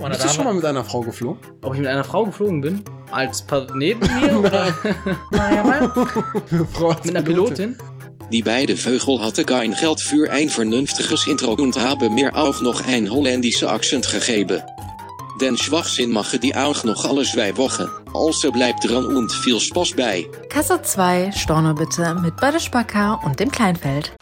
Und Bist du schon mal mit einer Frau geflogen? Ob ich mit einer Frau geflogen bin? Als pa neben mir oder naja, mal, Frau mit einer Pilotin? Die beide Vögel hadden kein Geld für ein vernünftiges Intro und haben mir auch noch ein holländische Akzent gegeben. Den Schwachsinn machen die auch noch alle zwei Wochen. Also bleibt dran und viel Spaß bei. Kasse 2, Storno bitte mit Bödeschbacker und dem Kleinfeld.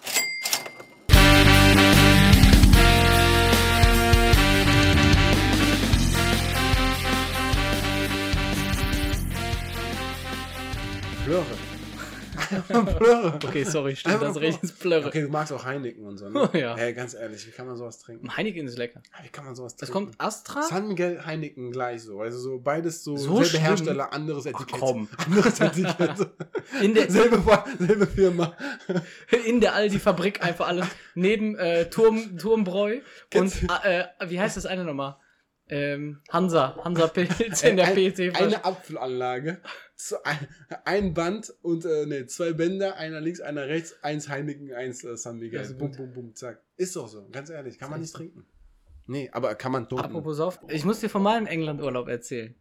Plörre. Okay, sorry, stimmt, Einfach das recht ist Plörre. Okay, du magst auch Heineken und so, ne? Ja. Hey, ganz ehrlich, wie kann man sowas trinken? Heineken ist lecker. Wie kann man sowas Es trinken? kommt Astra. San Miguel, Heineken gleich so. Also so beides so, So selbe schlimm? Hersteller, anderes Etikett. komm. Anderes Etikett. In der, selbe, selbe Firma. in der Aldi-Fabrik einfach alles neben äh, Turm, Turmbräu und äh, wie heißt das eine nochmal? Ähm, Hansa, Hansa Pilz in der Ein- PT. Eine Apfelanlage. Ein, Band und äh, nee, zwei Bänder, einer links, einer rechts, eins Heineken, eins äh, San Miguel. Ist bum, bum, bum, zack. Ist doch so, ganz ehrlich, kann man nicht trinken. Nee, aber kann man toten. Apropos Sauf, ich muss dir von meinem England-Urlaub erzählen.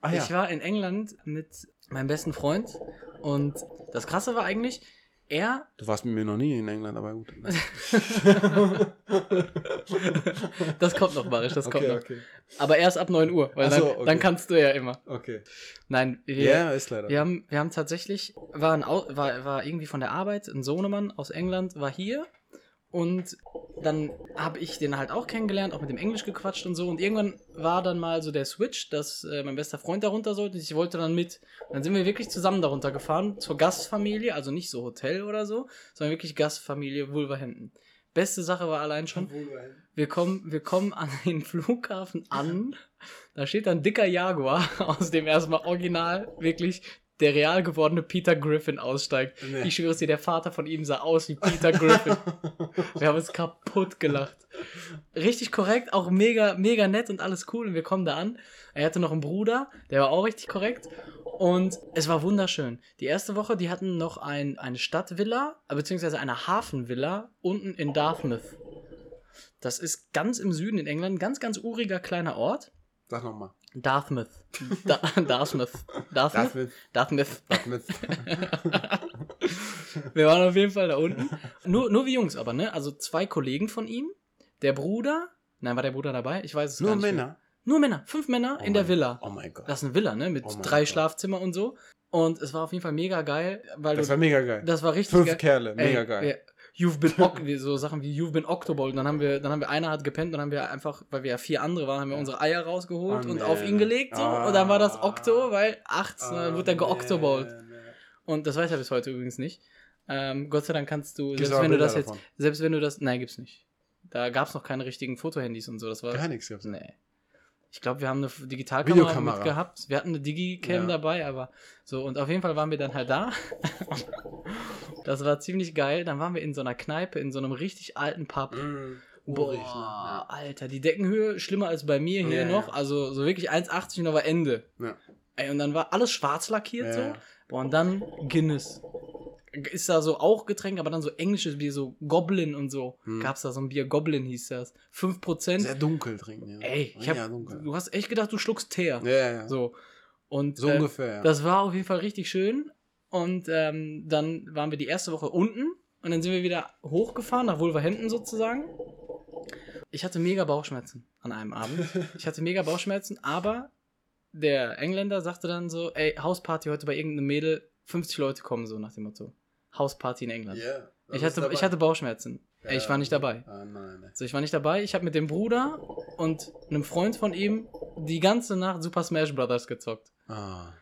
ah, ja. Ich war in England mit meinem besten Freund und das Krasse war eigentlich, er, Du warst mit mir noch nie in England, aber gut. das kommt noch, Marisch, das kommt okay, noch. okay. Aber erst ab 9 Uhr, weil so, dann, okay. dann kannst du ja immer. Okay. Nein, wir, Ja, ist leider. wir, haben, wir haben tatsächlich, war, ein, war, war irgendwie von der Arbeit, ein Sohnemann aus England war hier und dann habe ich den halt auch kennengelernt, auch mit dem Englisch gequatscht und so. Und irgendwann war dann mal so der Switch, dass äh, mein bester Freund darunter sollte. und Ich wollte dann mit. Und dann sind wir wirklich zusammen darunter gefahren zur Gastfamilie, also nicht so Hotel oder so, sondern wirklich Gastfamilie Wolverhampton. Beste Sache war allein schon, wir kommen, wir kommen an den Flughafen an. Da steht ein dicker Jaguar, aus dem erstmal original wirklich der real gewordene Peter Griffin aussteigt. Nee. Ich schwöre es dir, der Vater von ihm sah aus wie Peter Griffin. wir haben uns kaputt gelacht. Richtig korrekt, auch mega, mega nett und alles cool. Und wir kommen da an. Er hatte noch einen Bruder, der war auch richtig korrekt. Und es war wunderschön. Die erste Woche, die hatten noch ein, eine Stadtvilla, beziehungsweise eine Hafenvilla unten in Dartmouth. Das ist ganz im Süden in England, ganz, ganz uriger kleiner Ort. Sag nochmal. Dartmouth. Da Dartmouth. Dartmouth. Dartmouth. Dartmouth. Wir waren auf jeden Fall da unten. Nur, nur wie Jungs aber, ne? Also zwei Kollegen von ihm, der Bruder. Nein, war der Bruder dabei? Ich weiß es Nur gar nicht. mehr. Männer. Nur Männer. Fünf Männer Oh in der mein- Villa. Oh mein Gott. Das ist eine Villa, ne? Mit Oh drei Gott. Schlafzimmer und so. Und es war auf jeden Fall mega geil, weil Das du. war mega geil. das war richtig Fünf geil. Kerle, mega Ey, geil. You've been so Sachen wie You've been Octobold. Und dann haben wir, dann haben wir einer hat gepennt, dann haben wir einfach, weil wir ja vier andere waren, haben wir unsere Eier rausgeholt Oh, und auf ihn gelegt so. Ah. Und dann war das Octo, weil acht, Ah, dann wird er geoctobold. Und das weiß er bis heute übrigens nicht. Ähm, Gott sei Dank kannst du, Gibt's selbst wenn du Bilder das jetzt, davon? selbst wenn du das, nein, gibt's nicht. Da gab's noch keine richtigen Fotohandys und so. Das war, Gar nichts gab's. nee. Ich glaube, wir haben eine Digitalkamera Videokamera. mit gehabt. Wir hatten eine Digicam Ja. dabei, aber so. Und auf jeden Fall waren wir dann halt da. das war ziemlich geil. Dann waren wir in so einer Kneipe, in so einem richtig alten Pub. Mm, Boah, ne? Alter, die Deckenhöhe schlimmer als bei mir hier Ja, noch. ja. Also so wirklich 1,80 und da war Ende. Ja. Ey, und dann war alles schwarz lackiert so. Boah, und dann Guinness. Ist da so auch Getränk, aber dann so englisches Bier, so Goblin und so. Hm. Gab's da so ein Bier, Goblin hieß das. 5%. Sehr dunkel trinken, ja. Ey, ich ja, hab, dunkel. du hast echt gedacht, du schluckst Teer. Ja, ja, ja. So, So. Und äh, ungefähr, ja. das war auf jeden Fall richtig schön. Und ähm, dann waren wir die erste Woche unten und dann sind wir wieder hochgefahren, nach Wolverhampton sozusagen. Ich hatte mega Bauchschmerzen an einem Abend. Ich hatte mega Bauchschmerzen, aber der Engländer sagte dann so, ey, Hausparty heute bei irgendeinem Mädel, 50 Leute kommen so nach dem Motto. Hausparty in England. Ja, ich, hatte, ich hatte Bauchschmerzen. Ey, ich war nicht dabei. Ah, nein, nein. So, ich war nicht dabei. Ich habe mit dem Bruder und einem Freund von ihm die ganze Nacht Super Smash Brothers gezockt. Ah.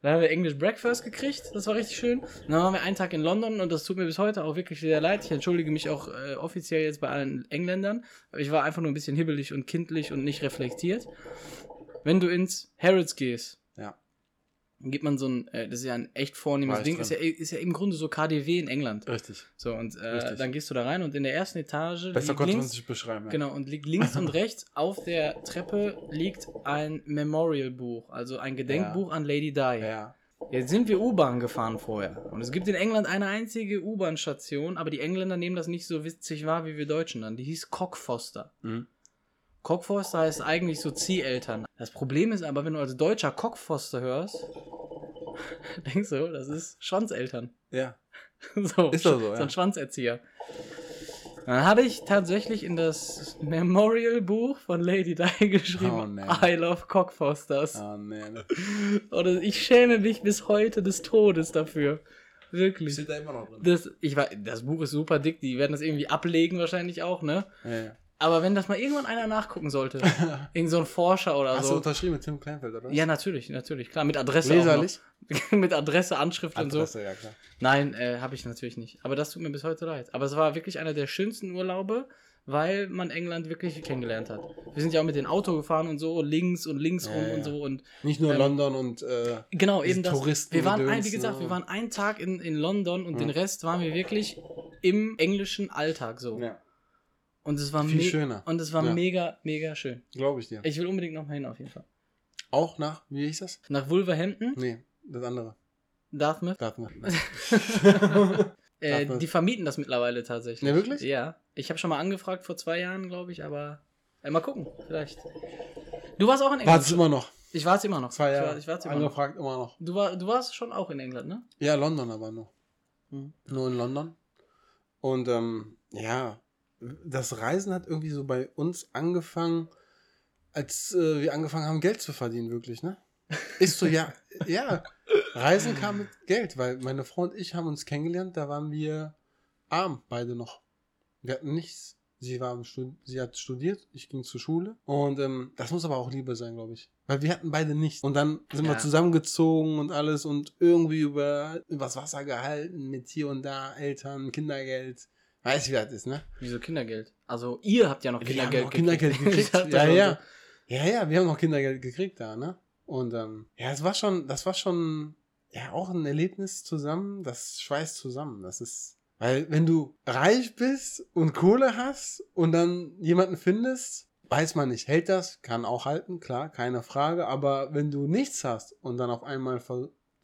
Dann haben wir English Breakfast gekriegt, das war richtig schön. Und dann waren wir einen Tag in London und das tut mir bis heute auch wirklich sehr leid. Ich entschuldige mich auch äh, offiziell jetzt bei allen Engländern. Aber ich war einfach nur ein bisschen hibbelig und kindlich und nicht reflektiert. Wenn du ins Harrods gehst, Ja. Gibt man so ein, äh, das ist ja ein echt vornehmes Ding, ist ja, ist ja im Grunde so KDW in England. Richtig. So, und äh, Richtig. dann gehst du da rein und in der ersten Etage Besser konnte man links, sich beschreiben. Ja. Genau, und liegt links und rechts auf der Treppe liegt ein Memorial-Buch, also ein Gedenkbuch an Lady Di. Ja. Jetzt sind wir U-Bahn gefahren vorher. Und es gibt in England eine einzige U-Bahn-Station, aber die Engländer nehmen das nicht so witzig wahr wie wir Deutschen dann. Die hieß Cockfoster. Mhm. Cockfoster heißt eigentlich so Zieheltern. Das Problem ist aber, wenn du als Deutscher Cockfoster hörst, denkst du, das ist Schwanzeltern. Ja. So, Ist doch so, so ja. ein Schwanzerzieher. Dann habe ich tatsächlich in das Memorial-Buch von Lady Di geschrieben, Oh. I love Cockfosters. Nee. ne. Oder ich schäme mich bis heute des Todes dafür. Wirklich. Steht da immer noch drin. Das, ich war, das Buch ist super dick, die werden das irgendwie ablegen wahrscheinlich auch, ne? Ja, ja. Aber wenn das mal irgendwann einer nachgucken sollte, irgend so ein Forscher oder Hast du so. unterschrieben mit Tim Kleinfeld, oder? Ja, natürlich, natürlich, klar, mit Adresse Leserlich? mit Adresse, Anschrift und so. Adresse, ja klar. Nein, äh, habe ich natürlich nicht. Aber das tut mir bis heute leid. Aber es war wirklich einer der schönsten Urlaube, weil man England wirklich kennengelernt hat. Wir sind ja auch mit dem Auto gefahren und so, links und links Ja, rum ja. und so und Nicht nur Ähm, London und äh, Genau, eben das. Touristen- wir waren, ein, wie gesagt, ne? wir waren einen Tag in, in London und den Rest waren wir wirklich im englischen Alltag so. ja, Und es war Viel schöner. Und es war Ja. mega, mega schön. glaube ich dir. Ich will unbedingt noch mal hin auf jeden Fall. Auch nach, wie hieß das? Nach Wolverhampton, Nee, das andere. Dartmouth. Man. Äh, Dartmouth. die vermieten das mittlerweile tatsächlich. Ne, wirklich? Ja. Ich habe schon mal angefragt vor zwei Jahren, glaube ich, aber äh, mal gucken, vielleicht. Du warst auch in England. Wartest immer noch. Ich war es immer noch. Zwei Ich, Jahre. war, ich war's immer noch. Angefragt immer noch. Du, war, du warst schon auch in England, ne? Ja, London aber nur. Mhm. Nur in London. Und ähm, ja, das Reisen hat irgendwie so bei uns angefangen, als äh, wir angefangen haben, Geld zu verdienen, wirklich, ne? Ist so, ja, ja. Reisen kam mit Geld, weil meine Frau und ich haben uns kennengelernt, da waren wir arm, beide noch. Wir hatten nichts. Sie, war sie hat studiert, ich ging zur Schule. Und ähm, das muss aber auch Liebe sein, glaube ich. Weil wir hatten beide nichts. Und dann sind Ja. wir zusammengezogen und alles und irgendwie über übers Wasser gehalten mit hier und da Eltern, Kindergeld. Weiß wie das ist, ne? Wieso Kindergeld? Also, ihr habt ja noch Wir Kindergeld haben noch Kindergeld gekriegt. gekriegt. Ich ja, ja. Ja, ja, wir haben noch Kindergeld gekriegt da, ne? Und ähm, ja, es war schon, das war schon ja auch ein Erlebnis zusammen, das schweißt zusammen. Das ist, weil wenn du reich bist und Kohle hast und dann jemanden findest, weiß man nicht, hält das, kann auch halten, klar, keine Frage, aber wenn du nichts hast und dann auf einmal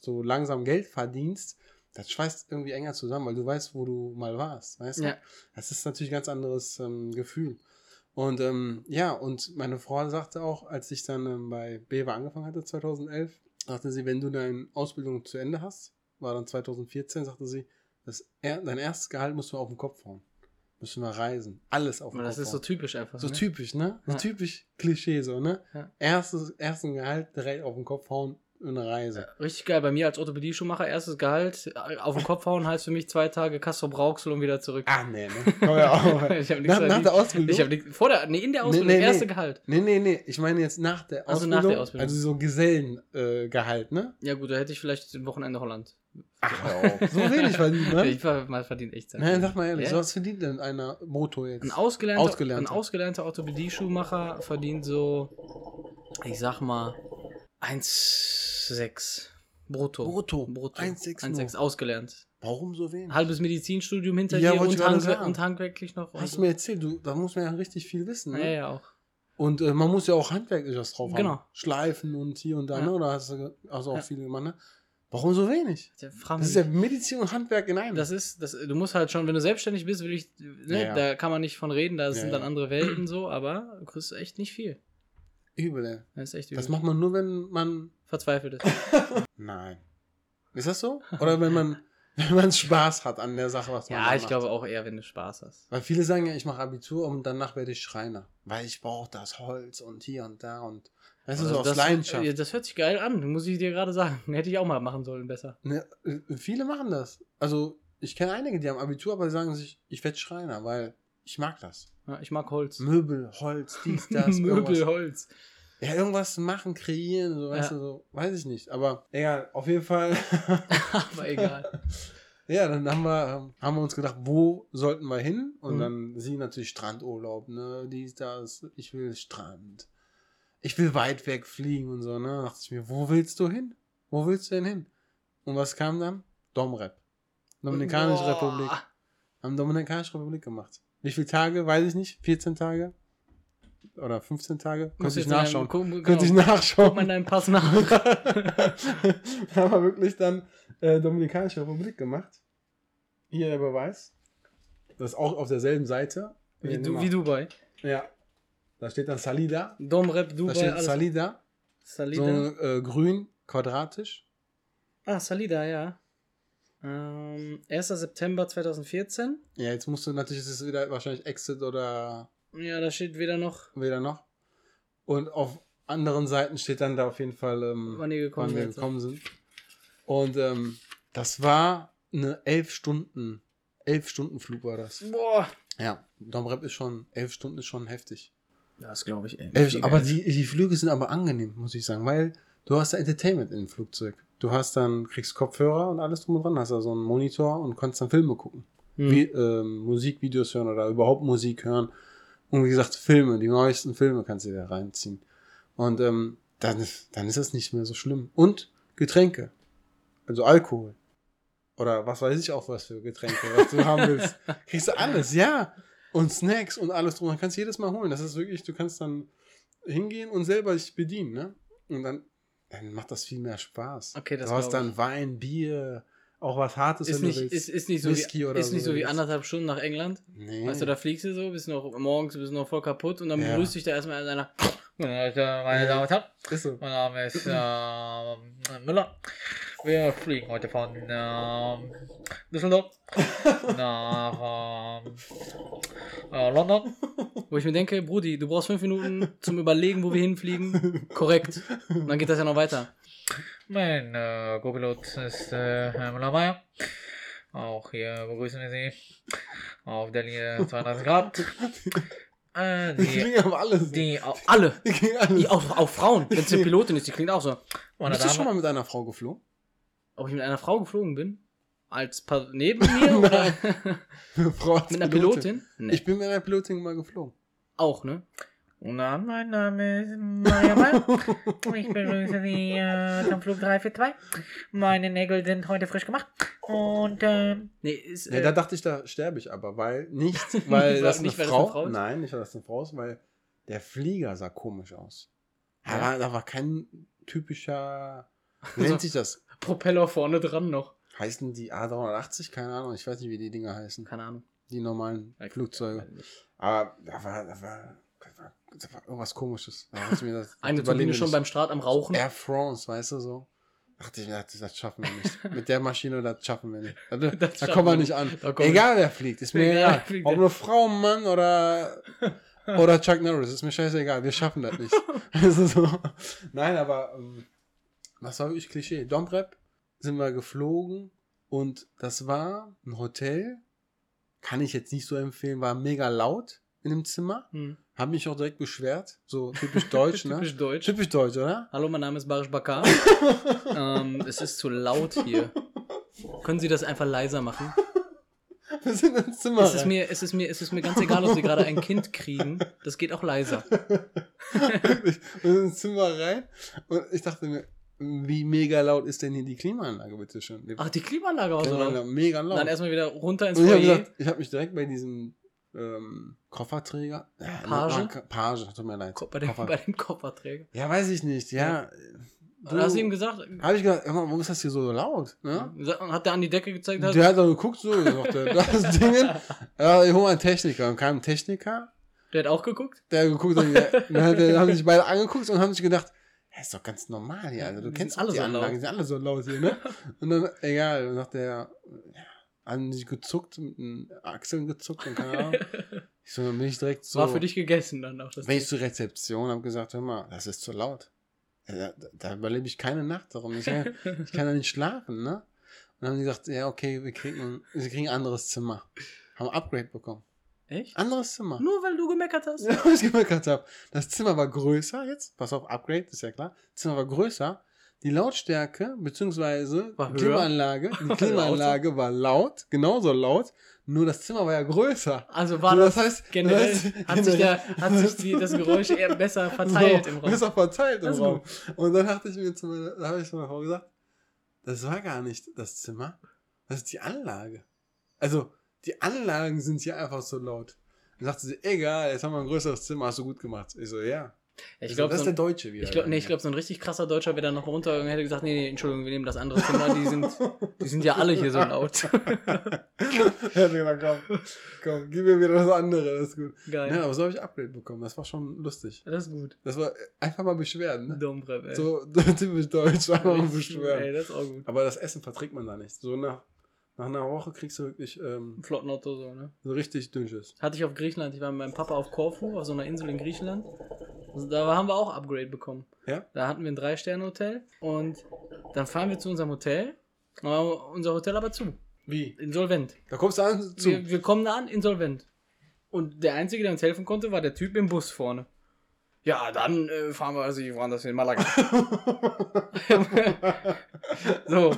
so langsam Geld verdienst, das schweißt irgendwie enger zusammen, weil du weißt, wo du mal warst, weißt du? Ja. Das ist natürlich ein ganz anderes ähm, Gefühl. Und ähm, ja, und meine Frau sagte auch, als ich dann ähm, bei Bewe angefangen hatte, 2011, sagte sie, wenn du deine Ausbildung zu Ende hast, war dann 2014, sagte sie, das, er, dein erstes Gehalt musst du auf den Kopf hauen. Müssen wir reisen. Alles auf den Aber Kopf das ist so typisch einfach. So ne? typisch, ne? So Ja. typisch Klischee, so, ne? Ja. Erstes, ersten Gehalt direkt auf den Kopf hauen eine Reise. Richtig geil. Bei mir als Orthopädie-Schuhmacher, erstes Gehalt, äh, auf den Kopf hauen heißt für mich zwei Tage Castro Brauxel und wieder zurück. Ah, nee, ne? Komm ja auch. Ich hab nichts nach, nach der Ausbildung? Ich habe nicht, vor der, nee, in der Ausbildung, nee, nee. erste Gehalt. Nee, nee, nee. Ich meine jetzt nach der Also Ausbildung. nach der Ausbildung. Also so Gesellengehalt, äh, Gehalt, ne? Ja gut, da hätte ich vielleicht ein Wochenende Holland. Ach. So wenig verdient, ne? Ich war mal verdient echt Zeit. Nein, sag mal ehrlich, Ja. was verdient denn einer Moto jetzt? Ein ausgelernter, Ausgelernter. Ein ausgelernter Orthopädie-Schuhmacher verdient so, ich sag mal, 1,6 brutto. Brutto. Brutto. 1,6 1,6 ausgelernt. Warum so wenig? Halbes Medizinstudium hinter Ja, dir und, handwer und handwerklich noch. Hast du mir erzählt, du, da muss man ja richtig viel wissen, ne? Ja, ja, auch. Und äh, man muss ja auch handwerklich was drauf Genau. haben. Schleifen und hier und da, Ja. ne? Oder hast du also auch Ja. viele gemacht, ne? Warum so wenig? Das ist ja Medizin und Handwerk in einem. Das ist, das, du musst halt schon, wenn du selbstständig bist, will ich, ne, da kann man nicht von reden, da sind dann andere Welten so, aber du kriegst echt nicht viel. Übel, ey. Das ist echt übel. Das macht man nur, wenn man. Verzweifelt ist. Nein. Ist das so? Oder wenn man, wenn man Spaß hat an der Sache, was man ja, da ich macht? glaube auch eher, wenn du Spaß hast. Weil viele sagen ja, ich mache Abitur und danach werde ich Schreiner. Weil ich brauche das Holz und hier und da und. Weißt du, so aus das, Leidenschaft. Das hört sich geil an, muss ich dir gerade sagen. Hätte ich auch mal machen sollen, besser. Ne, äh, viele machen das. Also, ich kenne einige, die haben Abitur, aber die sagen sich, ich werde Schreiner, weil ich mag das. Ja, ich mag Holz. Möbel, Holz, dies, das, Möbel, irgendwas. Holz. Ja, irgendwas machen, kreieren, so, weißt Ja. du, so, weiß ich nicht. Aber egal, auf jeden Fall. Aber egal. ja, dann haben wir, ähm, haben wir uns gedacht, wo sollten wir hin? Und Mhm. dann sie natürlich Strandurlaub, ne, dies, das, ich will Strand. Ich will weit weg fliegen und so, ne. Da dachte ich mir, wo willst du hin? Wo willst du denn hin? Und was kam dann? Domrep. Dominikanische Boah. Republik. Haben Dominikanische Republik gemacht. Wie viele Tage? Weiß ich nicht. 14 Tage? Oder 15 Tage? Könnte ich nachschauen. guck- genau. Könnte ich Guck mal in nachschauen. deinem Pass nach. haben wir wirklich dann äh, Dominikanische Republik gemacht. Hier der Beweis. Das ist auch auf derselben Seite. Wie, du, wie. Dubai. Ja. Da steht dann Salida. Domrep, Da Dubai, steht alles. Salida. Salida. So äh, grün, quadratisch. Ah, Salida, ja. Ähm, 1. September 2014. Ja, jetzt musst du natürlich, es ist wieder wahrscheinlich Exit oder Ja, da steht weder noch, weder noch. Und auf anderen Seiten steht dann da auf jeden Fall, ähm, wann ihr gekommen wann wir gekommen sind. Und ähm, das war eine elf Stunden, elf Stunden Flug war das. Boah. Ja, Domrep ist schon, elf Stunden ist schon heftig. Das glaube ich. Elf, aber die, die Flüge sind aber angenehm, muss ich sagen, weil du hast da Entertainment im Flugzeug. Du hast dann, kriegst Kopfhörer und alles drum und dran, hast da so einen Monitor und kannst dann Filme gucken. Hm. Wie, ähm, Musikvideos hören oder überhaupt Musik hören. Und wie gesagt, Filme, die neuesten Filme kannst du da reinziehen. Und ähm, dann, ist- dann ist es nicht mehr so schlimm. Und Getränke. Also Alkohol. Oder was weiß ich auch was für Getränke, was du haben willst. Kriegst du alles, ja. Und Snacks und alles drum. Dann kannst du jedes Mal holen. Das ist wirklich, du kannst dann hingehen und selber dich bedienen, ne? Und dann, dann macht das viel mehr Spaß. Okay, das Du hast dann Wein, Bier, auch was Hartes, ist wenn nicht, du willst. ist, ist nicht so Whisky wie, oder ist nicht so so wie anderthalb Stunden nach England. nee. Weißt du, da fliegst du so, bist noch morgens, bist noch voll kaputt und dann Ja. begrüßt dich da erstmal einer. Meine Damen und Herren, so. mein Name ist ähm, Müller. Wir fliegen heute von ähm, Düsseldorf nach ähm, äh, London. Wo ich mir denke, Brudi, du brauchst fünf Minuten zum Überlegen, wo wir hinfliegen. Korrekt. Und dann geht das ja noch weiter. Mein äh, Co-Pilot ist äh, Herr Müller-Meyer. Auch hier begrüßen wir Sie auf der Linie 32 Grad. Äh, Die die, klingen aber alle so. die, au- Alle. Die klingen alle Die, auch, auch Frauen. Wenn es eine Pilotin ist, die klingt auch so. Bist du schon mal mit einer Frau geflogen? Ob ich mit einer Frau geflogen bin? Als pa neben mir oder Eine Frau als mit einer Pilotin? Nee. Ich bin mit einer Pilotin mal geflogen. auch, ne? Na, mein Name ist Maria Meyer. Ich begrüße Sie äh, zum Flug 342. Meine Nägel sind heute frisch gemacht. Und ähm, Nee, ist, Ja, äh, da dachte ich, da sterbe ich aber, weil nicht, weil Nicht, das weil- eine nicht, weil das Frau, eine Frau ist? nein, nicht, weil das eine Frau ist, weil der Flieger sah komisch aus. Ja? Aber da war kein typischer, wie Also- nennt sich das? Propeller vorne dran noch. Heißen die A380? Keine Ahnung, ich weiß nicht, wie die Dinger heißen. Keine Ahnung. Die normalen Flugzeuge. Aber da war, da war, da war, da war irgendwas komisches. Da mir das Eine Turbine schon beim Start am Rauchen. Air France, weißt du so? Dachte ich, das, das schaffen wir nicht. Mit der Maschine, das schaffen wir nicht. Da, da kommen wir nicht an. Egal wer fliegt, ist mir Egal, egal. Ob eine Frau, Mann oder, oder Chuck Norris, ist mir scheißegal. Wir schaffen das nicht. also so. Nein, aber ähm, das war wirklich Klischee. Domrep sind wir geflogen und das war ein Hotel. Kann ich jetzt nicht so empfehlen, war mega laut in dem Zimmer. Hm. Hab mich auch direkt beschwert. So typisch deutsch, ne? Typisch deutsch. Typisch deutsch, oder? Hallo, mein Name ist Barish Bakar. ähm, es ist zu laut hier. Können Sie das einfach leiser machen? Wir sind ins Zimmer. Es ist, mir, es, ist mir, es ist mir ganz egal, ob Sie gerade ein Kind kriegen. Das geht auch leiser. Wir sind ins Zimmer rein und ich dachte mir, wie mega laut ist denn hier die Klimaanlage, bitte schön? Ach, die Klimaanlage war so laut. mega laut. Dann erstmal wieder runter ins und ich habe Foyer. ich habe mich direkt bei diesem ähm, Kofferträger. Ja, Page? na, Page, tut mir leid. Bei dem, Koffer. bei dem Kofferträger. Ja, weiß ich nicht, ja. Du, hast du ihm gesagt, Habe ich gesagt, mal, warum ist das hier so laut? Ne? hat der an die Decke gezeigt, hat, Der hat dann geguckt, so, sagt er, das Ding, ja, ich hol mal einen Techniker. Und kam ein Techniker, der hat auch geguckt. der geguckt hat, ja, dann hat- dann haben sich beide angeguckt und haben sich gedacht, ja, ist doch ganz normal hier. Also, du Die kennst alle die so Anlagen, laut. die sind alle so laut hier, ne? Und dann, egal, dann sagt der, ja, haben sich gezuckt, mit den Achseln gezuckt und keine Ahnung. Ich so, dann bin ich direkt so. War für dich gegessen dann auch. Das Bin ich zur Rezeption, habe gesagt, hör mal, das ist zu laut. Da, da überlebe ich keine Nacht darum. Ich, kann- ich kann da nicht schlafen, ne? Und dann haben die gesagt, ja, okay, wir kriegen, wir kriegen ein anderes Zimmer. Haben ein Upgrade bekommen. Echt? Anderes Zimmer. Nur weil du gemeckert hast? Ja, was ich gemerkt habe. Das Zimmer war größer jetzt. Pass auf, Upgrade, ist ja klar. Das Zimmer war größer. Die Lautstärke, beziehungsweise War. Klimaanlage, die Klimaanlage war laut, genauso laut, nur das Zimmer war ja größer. Also war So, das, das heißt- generell, das heißt- hat sich, der, hat sich die, das Geräusch eher besser verteilt so, im Raum. Auch verteilt im Raum. Und dann dachte ich mir zu meiner, da habe ich zu meiner Frau gesagt, das war gar nicht das Zimmer, das ist die Anlage. Also, die Anlagen sind hier einfach so laut. Dann sagte sie, egal, jetzt haben wir ein größeres Zimmer, hast du gut gemacht. Ich so, ja. Ich Also, glaube, das so ist der ein- Deutsche wieder. ich glaube, nee, ich glaub, so ein richtig krasser Deutscher wäre dann noch runter und hätte gesagt, nee, nee, Entschuldigung, wir nehmen das andere Zimmer, die sind, die sind ja alle hier so laut. er hat gesagt, komm, komm, gib mir wieder das andere, das ist gut. Geil. Ja, aber so habe ich Upgrade bekommen, das war schon lustig. Das ist gut. Das war einfach mal Beschwerden, ne? Domrep, ey. So typisch deutsch, einfach mal Richtig, Ey, das ist auch gut. Aber das Essen verträgt man da nicht. So nach, nach einer Woche kriegst du wirklich ähm, Flotten Otto so, ne? so richtig dünnsches. Hatte ich auf Griechenland. Ich war mit meinem Papa auf Korfu, auf so einer Insel in Griechenland. Also da haben wir auch Upgrade bekommen. Ja? Da hatten wir ein Drei-Sterne-Hotel und dann fahren wir zu unserem Hotel. Unser Hotel aber zu. Wie? Insolvent. Da kommst du an zu. Wir, wir kommen da an, insolvent. Und der Einzige, der uns helfen konnte, war der Typ im Bus vorne. Ja, dann äh, fahren wir also woanders in Malaga. so.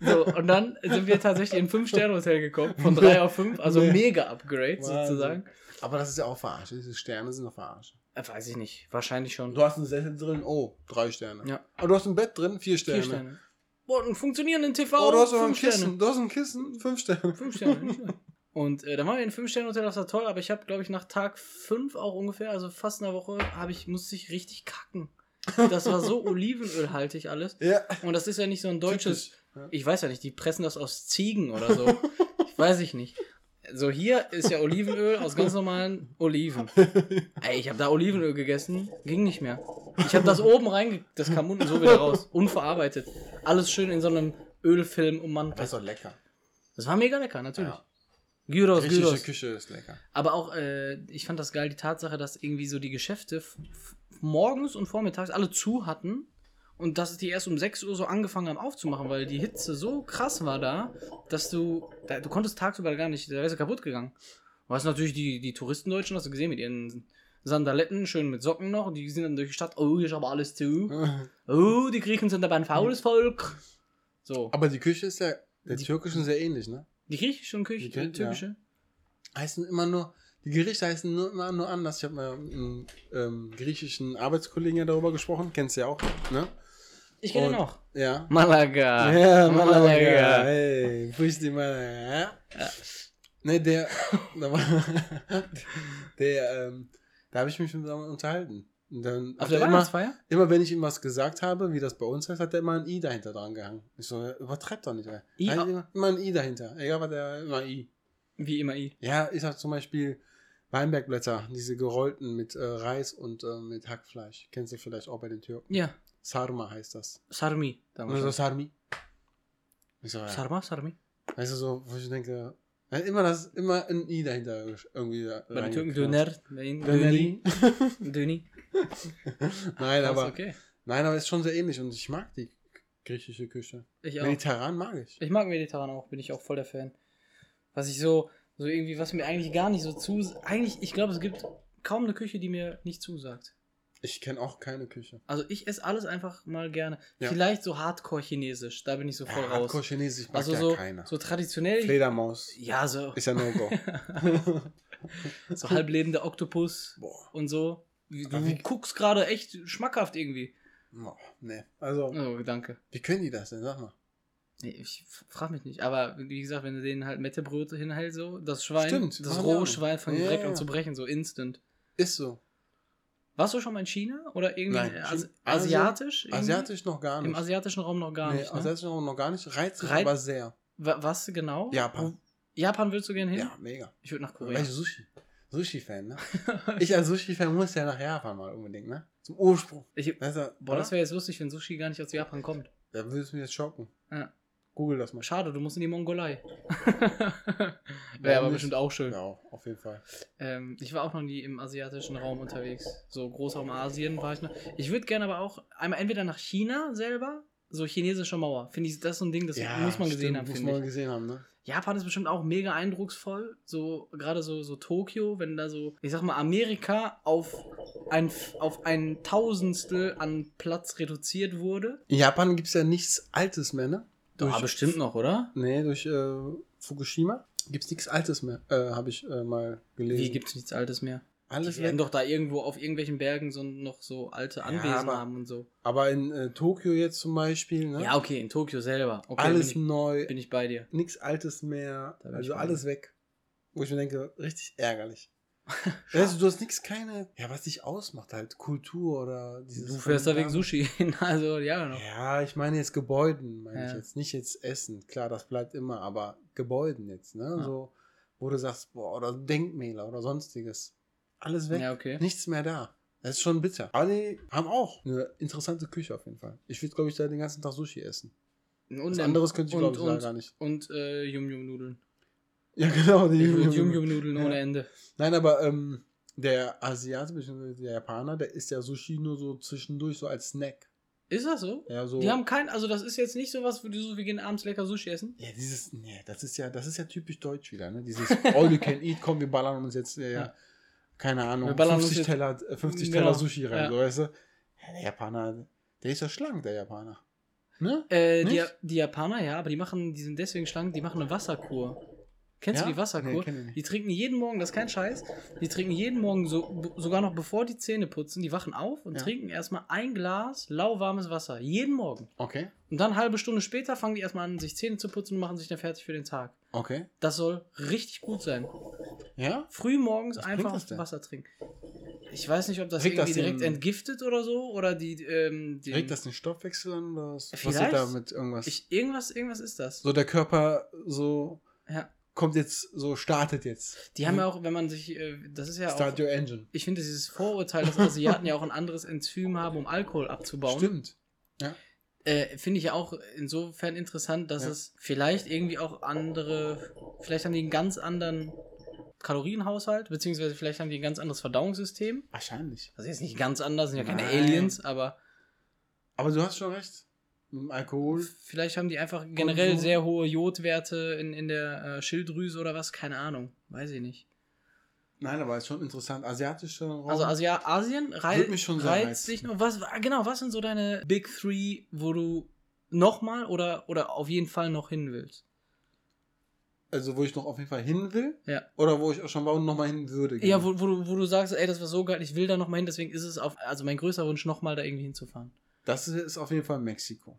so, und dann sind wir tatsächlich in ein 5-Sterne-Hotel gekommen, von 3 auf 5, also Nee. mega Upgrade Wahnsinn. sozusagen. Aber das ist ja auch verarscht. Diese Sterne sind doch verarscht. Äh, weiß ich nicht, wahrscheinlich schon. Du hast einen Sessel drin, oh, drei Sterne. Ja. Aber du hast ein Bett drin, vier Sterne. Vier Sterne. Boah, einen funktionierenden TV, Oh, du hast noch ein fünf Sterne. Kissen. Du hast ein Kissen, fünf Sterne. Fünf Sterne, nicht. Und äh, dann waren wir in einem 5-Sterne-Hotel, das war toll, aber ich habe, glaube ich, nach Tag 5 auch ungefähr, also fast einer Woche, habe ich, musste ich richtig kacken. Das war so olivenölhaltig alles. Ja. Und das ist ja nicht so ein deutsches. Ja. Ich weiß ja nicht, die pressen das aus Ziegen oder so. Ich weiß ich nicht. So, hier ist ja Olivenöl aus ganz normalen Oliven. Ey, ich habe da Olivenöl gegessen, ging nicht mehr. Ich habe das oben reinge... Das kam unten so wieder raus. Unverarbeitet. Alles schön in so einem Ölfilm Das ummantelt. ist doch lecker. Das war mega lecker, natürlich. Ja. Gyros, Griechische Gyros. Küche ist lecker. Aber auch, äh, ich fand das geil, die Tatsache, dass irgendwie so die Geschäfte morgens und vormittags alle zu hatten und dass die erst um 6 Uhr so angefangen haben aufzumachen, weil die Hitze so krass war da, dass du, da, du konntest tagsüber gar nicht, da du kaputt gegangen. Du hast natürlich die, die Touristendeutschen, hast du gesehen, mit ihren Sandaletten, schön mit Socken noch, und die sind dann durch die Stadt, oh, hier ist aber alles zu. Oh, die Griechen sind aber ein faules Volk. So. Aber die Küche ist ja der Die- türkischen sehr ähnlich, ne? Die griechische und Küche, Die türkische? Heißen immer nur, die Gerichte heißen nur, immer nur anders. Ich habe mal mit einem ähm, griechischen Arbeitskollegen ja darüber gesprochen. Kennst du ja auch, ne? Ich kenne ihn auch. Ja. Malaga. Ja, Malaga. Hey, push die Malaga. Ja. Ne, der, da war, der, ähm, da habe ich mich mit ihm unterhalten. Dann Auf der er immer, Weihnachtsfeier? immer wenn ich ihm was gesagt habe, wie das bei uns heißt, hat er immer ein I dahinter dran gehangen. Ich so, übertreibt doch nicht, ey. I- immer, immer ein I dahinter. Egal, was der, immer I. Wie immer I. Ja, ich sag zum Beispiel Weinbergblätter, diese gerollten mit äh, Reis und äh, mit Hackfleisch. Kennst du vielleicht auch bei den Türken. Ja, Sarma heißt das. Sarmi. Und so Sarmi. So, ja. Sarma, Sarmi. Weißt du, so, wo ich denke, immer das, immer ein I dahinter irgendwie. Bei den Türken. Döner. Döneri. Döni. Nein, aber, okay. nein, aber ist schon sehr ähnlich und ich mag die griechische Küche. Ich auch. Mediterran mag ich. Ich mag mediterran auch, bin ich auch voll der Fan. Was ich so, so irgendwie, was mir eigentlich gar nicht so zu. Eigentlich, ich glaube, es gibt kaum eine Küche, die mir nicht zusagt. Ich kenne auch keine Küche. Also ich esse alles einfach mal gerne. Ja. Vielleicht so Hardcore-Chinesisch, da bin ich so voll Ja, raus. Hardcore Chinesisch mag Also ja so, keiner. so traditionell. Fledermaus Ja, so, ist ja No-Go. so halblebender Oktopus Boah. und so. Du wie- guckst gerade echt schmackhaft irgendwie. Boah, nee. Also, Oh, danke. wie können die das denn? Sag mal. Nee, ich frag mich nicht. Aber wie gesagt, wenn du denen halt Mettebrot hinhältst, so, das Schwein, Stimmt, das rohe Schwein fängt direkt ja. an zu brechen, so instant. Ist so. Warst du schon mal in China? Oder irgendwie Nein, Asi China- asiatisch? irgendwie? Asiatisch noch gar nicht. Im asiatischen Raum noch gar nee, nicht. Ne? asiatisch noch, noch gar nicht. Reizt mich Rei- aber sehr. Wa- Was genau? Japan. Japan willst du gerne hin? Ja, mega. Ich würde nach Korea. ich Sushi. Sushi-Fan, ne? ich als Sushi-Fan muss ja nach Japan mal unbedingt, ne? Zum Ursprung. Ich, Weißt du, boah, das wäre jetzt lustig, wenn Sushi gar nicht aus Japan kommt. Da würdest du mich jetzt schocken. Ja. Google das mal. Schade, du musst in die Mongolei. wäre aber bestimmt auch schön. Ja, auf jeden Fall. Ähm, ich war auch noch nie im asiatischen Raum unterwegs. So Großraum Asien war ich noch. Ich würde gerne aber auch einmal entweder nach China selber, so chinesische Mauer. Finde ich, das ist so ein Ding, das muss man gesehen stimmt, haben, Muss man gesehen haben, ne? Japan ist bestimmt auch mega eindrucksvoll. So, gerade so, so Tokio, wenn da so, ich sag mal, Amerika auf ein, auf ein Tausendstel an Platz reduziert wurde. In Japan gibt es ja nichts Altes mehr, ne? Ah, bestimmt noch, oder? Nee, durch äh, Fukushima gibt es nichts Altes mehr, äh, habe ich äh, mal gelesen. Wie gibt's nichts Altes mehr? Alles Die werden doch da irgendwo auf irgendwelchen Bergen so noch so alte Anwesen aber- haben und so. Aber in äh, Tokio jetzt zum Beispiel, ne? Ja, okay, in Tokio selber. Okay, alles bin, neu, ich, bin ich bei dir. nichts Altes mehr, ich also alles weg. Wo ich mir denke, richtig ärgerlich. Also, du hast nichts, keine, ja, was dich ausmacht, halt Kultur oder dieses. Du fährst da wegen Sushi hin, also ja noch. Ja, ich meine jetzt Gebäuden, meine ich Ja. jetzt. Nicht jetzt Essen. Klar, das bleibt immer, aber Gebäuden jetzt, ne? Ja. So, wo du sagst, boah, oder Denkmäler oder sonstiges. Alles weg. Ja, okay. Nichts mehr da. Das ist schon bitter. Aber die haben auch eine interessante Küche auf jeden Fall. Ich würde, glaube ich, da den ganzen Tag Sushi essen. Und Was anderes könnte ich, glaube ich, und, gar nicht. Und äh, Yum-Yum-Nudeln. Ja, genau. Die Yum-Yum-Nudeln Ja. ohne Ende. Nein, aber ähm, der Asiate bzw. der Japaner, der isst ja Sushi nur so zwischendurch so als Snack. Ist das so? Ja, so. Die haben kein, also das ist jetzt nicht sowas, wo die so, wir gehen abends lecker Sushi essen. Ja, dieses, nee, das ist ja, das ist ja typisch deutsch wieder, ne? Dieses All you can eat, komm, wir ballern uns jetzt, ja, Ja. Keine Ahnung, Wir ballern uns 50 jetzt- Teller, äh, 50 Genau, Teller Sushi rein, ja. so, weißt du? Ja, der Japaner, der ist ja schlank, der Japaner. Ne? Äh, die, die Japaner, ja, aber die machen, die sind deswegen schlank, die machen eine Wasserkur. Kennst Ja? du die Wasserkur? Nee, die trinken jeden Morgen, das ist kein Scheiß, die trinken jeden Morgen, so, sogar noch bevor die Zähne putzen, die wachen auf und Ja. trinken erstmal ein Glas lauwarmes Wasser. Jeden Morgen. Okay, Und dann eine halbe Stunde später fangen die erstmal an, sich Zähne zu putzen und machen sich dann fertig für den Tag. okay. Das soll richtig gut sein. Ja? Früh morgens Was einfach das? Wasser trinken. Ich weiß nicht, ob das Regt das irgendwie direkt den- entgiftet oder so oder die. Ähm, den, Regt das den Stoffwechsel an oder was? Was Vielleicht. ist da mit irgendwas? Ich, irgendwas, irgendwas ist das. so der Körper so Ja. Kommt jetzt, so startet jetzt. Die haben ja auch, wenn man sich, äh, das ist ja auch, Start your engine. ich finde dieses Vorurteil, dass Asiaten ja auch ein anderes Enzym haben, um Alkohol abzubauen, Stimmt. äh, finde ich ja auch insofern interessant, dass Ja. es vielleicht irgendwie auch andere, vielleicht haben die einen ganz anderen Kalorienhaushalt, beziehungsweise vielleicht haben die ein ganz anderes Verdauungssystem. Wahrscheinlich. Also jetzt nicht ganz anders, sind ja keine Nein. Aliens, aber Aber du hast schon recht. Alkohol. vielleicht haben die einfach generell Konsum. sehr hohe Jodwerte in, in der äh, Schilddrüse oder was, keine Ahnung, weiß ich nicht. Nein, aber ist schon interessant. Asiatische Raum. Also Asia Asien rei Würde mich schon reizt dich noch. Was, genau, was sind so deine Big Three, wo du nochmal oder, oder auf jeden Fall noch hin willst? Also, wo ich noch auf jeden Fall hin will? Ja. Oder wo ich auch schon war und nochmal hin würde? Ja, gerne? wo, wo, du, wo du sagst, ey, das war so geil, ich will da nochmal hin, deswegen ist es auf, also mein größter Wunsch, nochmal da irgendwie hinzufahren. Das ist auf jeden Fall Mexiko.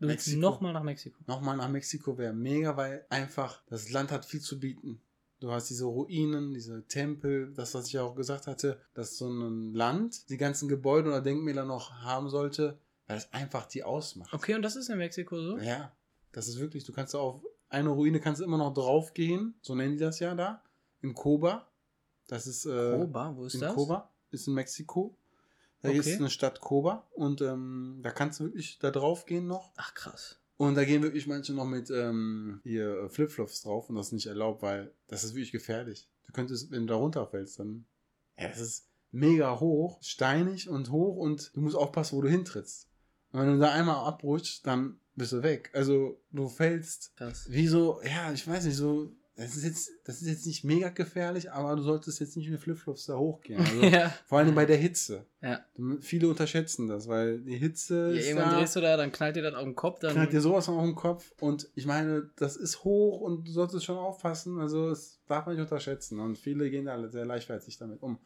Mexiko. nochmal nach Mexiko. Nochmal nach Mexiko wäre mega, weil einfach das Land hat viel zu bieten. Du hast diese Ruinen, diese Tempel, das, was ich ja auch gesagt hatte, dass so ein Land die ganzen Gebäude oder Denkmäler noch haben sollte, weil es einfach die ausmacht. Okay, und das ist in Mexiko so? Ja, das ist wirklich, du kannst auf eine Ruine kannst immer noch drauf gehen, so nennen die das ja da, in Koba. Das ist äh, Koba, wo ist in das? Koba, ist in Mexiko. Da Okay. ist eine Stadt Koba und ähm, da kannst du wirklich da drauf gehen noch. Ach krass. Und da gehen wirklich manche noch mit ähm, hier äh, Flipflops drauf und das ist nicht erlaubt, weil das ist wirklich gefährlich. Du könntest, wenn du da runterfällst, dann. Ja, es ist mega hoch, steinig und hoch und du musst aufpassen, wo du hintrittst. Und wenn du da einmal abrutschst, dann bist du weg. Also du fällst Krass. wie so, ja, ich weiß nicht, so. Das ist jetzt, das ist jetzt nicht mega gefährlich, aber du solltest jetzt nicht mit Flipflops da hochgehen. Also, ja. Vor allem bei der Hitze. Ja. Viele unterschätzen das, weil die Hitze ja. ist Irgendwann da drehst du da, dann knallt dir das auf den Kopf, dann. knallt dir sowas auf den Kopf und ich meine, das ist hoch und du solltest schon aufpassen, also das darf man nicht unterschätzen und viele gehen da sehr leichtfertig damit um.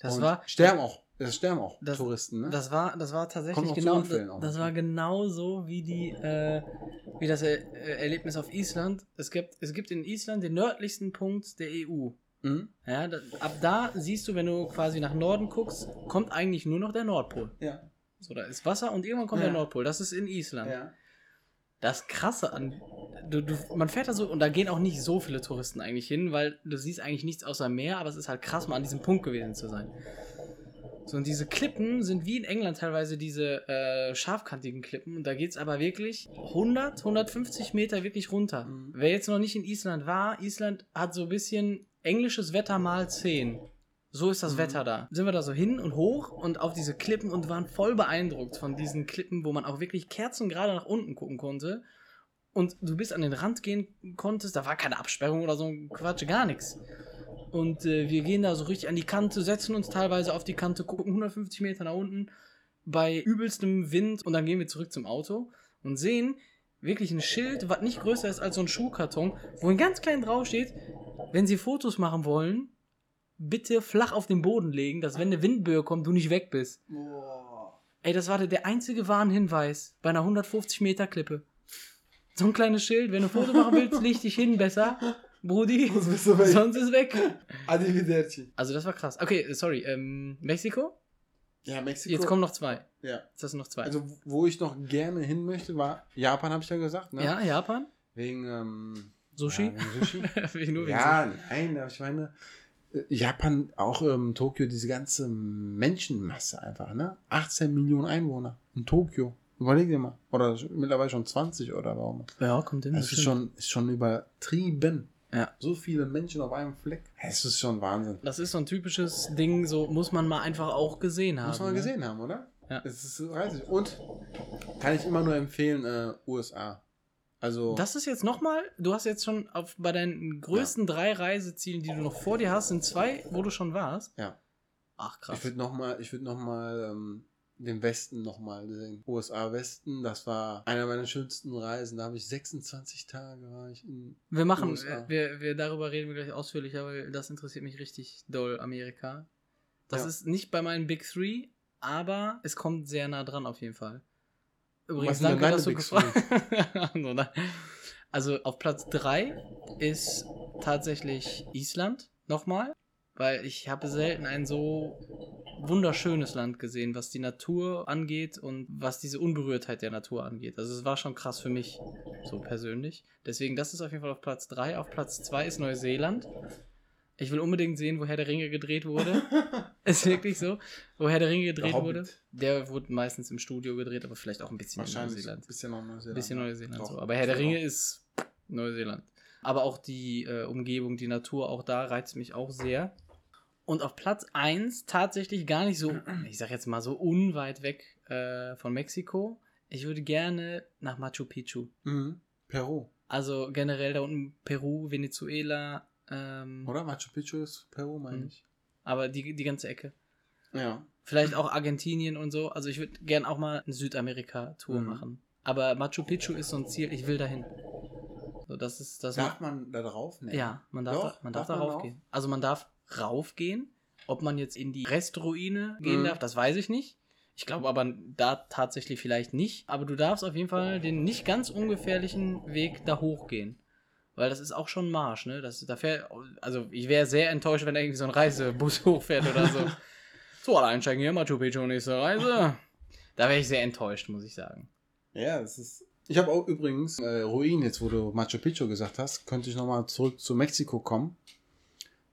das und war, sterben auch, es sterben auch Das- Touristen, ne? Das war, das war tatsächlich genau, auch. das war genau so wie die, äh, wie das er äh, Erlebnis auf Island. Es gibt, es gibt in Island den nördlichsten Punkt der EU. mhm. Ja, da, ab da siehst du, wenn du quasi nach Norden guckst, kommt eigentlich nur noch der Nordpol. Ja. So, da ist Wasser und irgendwann kommt Ja. der Nordpol. Das ist in Island. ja. Das Krasse an, du, du, man fährt da so und da gehen auch nicht so viele Touristen eigentlich hin, weil du siehst eigentlich nichts außer Meer, aber es ist halt krass, mal an diesem Punkt gewesen zu sein. So, und diese Klippen sind wie in England teilweise diese äh, scharfkantigen Klippen. Und da geht es aber wirklich 100, 150 Meter wirklich runter. Mhm. Wer jetzt noch nicht in Island war, Island hat so ein bisschen englisches Wetter mal 10. So ist das Mhm. Wetter da. Sind wir da so hin und hoch und auf diese Klippen und waren voll beeindruckt von diesen Klippen, wo man auch wirklich Kerzen gerade nach unten gucken konnte. Und du bis an den Rand gehen konntest, da war keine Absperrung oder so ein Quatsch, gar nichts. Und äh, wir gehen da so richtig an die Kante, setzen uns teilweise auf die Kante, gucken 150 Meter nach unten bei übelstem Wind und dann gehen wir zurück zum Auto und sehen wirklich ein Schild, was nicht größer ist als so ein Schuhkarton, wo ein ganz klein drauf steht, wenn Sie Fotos machen wollen, bitte flach auf den Boden legen, dass wenn eine Windböe kommt, du nicht weg bist. Ey, das war der, einzige Warnhinweis bei einer 150 Meter Klippe. So ein kleines Schild, wenn du Foto machen willst, leg dich hin besser. Brudi. Sonst bist du weg. Sonst ist weg. Arrivederci. Also das war krass. Okay, sorry. Ähm, Mexiko? Ja, Mexiko. Jetzt kommen noch zwei. Ja. Jetzt hast du noch zwei. Also, wo ich noch gerne hin möchte, war Japan, habe ich ja gesagt, ne? ja, Japan? Wegen ähm, Sushi? Ja, wegen Sushi. Wegen nur wegen ja, nein, aber ich meine, äh, Japan, auch ähm, Tokio, diese ganze Menschenmasse einfach, ne? 18 Millionen Einwohner in Tokio. Überleg dir mal. Oder mittlerweile schon 20 oder warum. Sushi. Ja, kommt hin. Das ist schon, ist schon übertrieben. Ja. So viele Menschen auf einem Fleck. Es ist schon Wahnsinn. Das ist so ein typisches Ding, so muss man mal einfach auch gesehen haben. Muss man ne? gesehen haben, oder? Ja. Es ist so reizig. Und kann ich immer nur empfehlen, äh, USA. Also. Das ist jetzt nochmal, du hast jetzt schon auf, bei deinen größten drei Reisezielen, die du noch vor dir hast, sind zwei, wo du schon warst. Ja. Ach krass. Ich würde nochmal, ich würde nochmal ähm, den Westen nochmal sehen. USA Westen, das war einer meiner schönsten Reisen. Da habe ich 26 Tage war ich in. Wir machen, USA. wir, wir darüber reden wir gleich ausführlicher, weil das interessiert mich richtig doll, Amerika. Das Ja. ist nicht bei meinen Big Three, aber es kommt sehr nah dran auf jeden Fall. Übrigens, danke, dass du gefragt also, ne? also auf Platz 3 ist tatsächlich Island nochmal, weil ich habe selten ein so wunderschönes Land gesehen, was die Natur angeht und was diese Unberührtheit der Natur angeht. Also es war schon krass für mich, so persönlich. Deswegen, das ist auf jeden Fall auf Platz 3. Auf Platz 2 ist Neuseeland. Ich will unbedingt sehen, wo Herr der Ringe gedreht wurde. ist wirklich so. Wo Herr der Ringe gedreht Hobbit. wurde. Der wurde meistens im Studio gedreht, aber vielleicht auch ein bisschen in. Neuseeland. Bisschen noch Neuseeland. Ein bisschen Neuseeland Doch, so. Aber Herr der. Ringe ist Neuseeland. Aber auch die äh, Umgebung, die Natur, auch da reizt mich auch sehr. Und auf Platz 1 tatsächlich gar nicht so, ich sag jetzt mal so unweit weg äh, von Mexiko. Ich würde gerne nach Machu Picchu. Mhm. Peru. Also generell da unten Peru, Venezuela, ähm, Oder? Machu Picchu ist Peru, meine Mhm. ich. aber die, die ganze Ecke. Ja. Vielleicht auch Argentinien und so. Also ich würde gern auch mal eine Südamerika-Tour Mhm. machen. Aber Machu Picchu ist so ein Ziel, ich will dahin. So, das ist das. Darf man da drauf? Nee. ja, man darf, Doch, da, man darf, darf da raufgehen. Also man darf raufgehen. Ob man jetzt in die Restruine gehen Mhm. darf, das weiß ich nicht. Ich glaube aber da tatsächlich vielleicht nicht. Aber du darfst auf jeden Fall den nicht ganz ungefährlichen Weg da hochgehen. Weil das ist auch schon Marsch, ne? Das, da fährt, also ich wäre sehr enttäuscht, wenn da irgendwie so ein Reisebus hochfährt oder so. so, alle einsteigen hier, Machu Picchu, nächste Reise. Da wäre ich sehr enttäuscht, muss ich sagen. Ja, es ist. Ich habe auch übrigens äh, Ruin, jetzt wo du Machu Picchu gesagt hast, könnte ich nochmal zurück zu Mexiko kommen.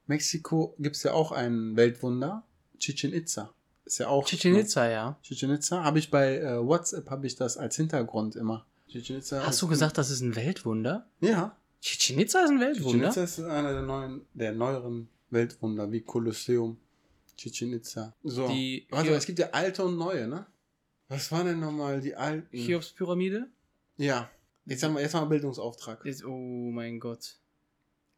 Mexiko gibt es ja auch ein Weltwunder, Chichen Itza. Ist ja auch. Chichen Itza, ja. Chichen Itza habe ich bei äh, WhatsApp habe ich das als Hintergrund immer. Chichen Itza Hast du gesagt, das ist ein Weltwunder? Ja. Chichen Itza ist ein Chichen Weltwunder? Itza ist einer der neuen, der neueren Weltwunder, wie Kolosseum. Chichen Itza. So. Die Warte, mal, es gibt ja alte und neue, ne? Was waren denn nochmal die alten? Cheops-Pyramide? Ja. Jetzt haben wir jetzt mal einen Bildungsauftrag. Ist, oh mein Gott.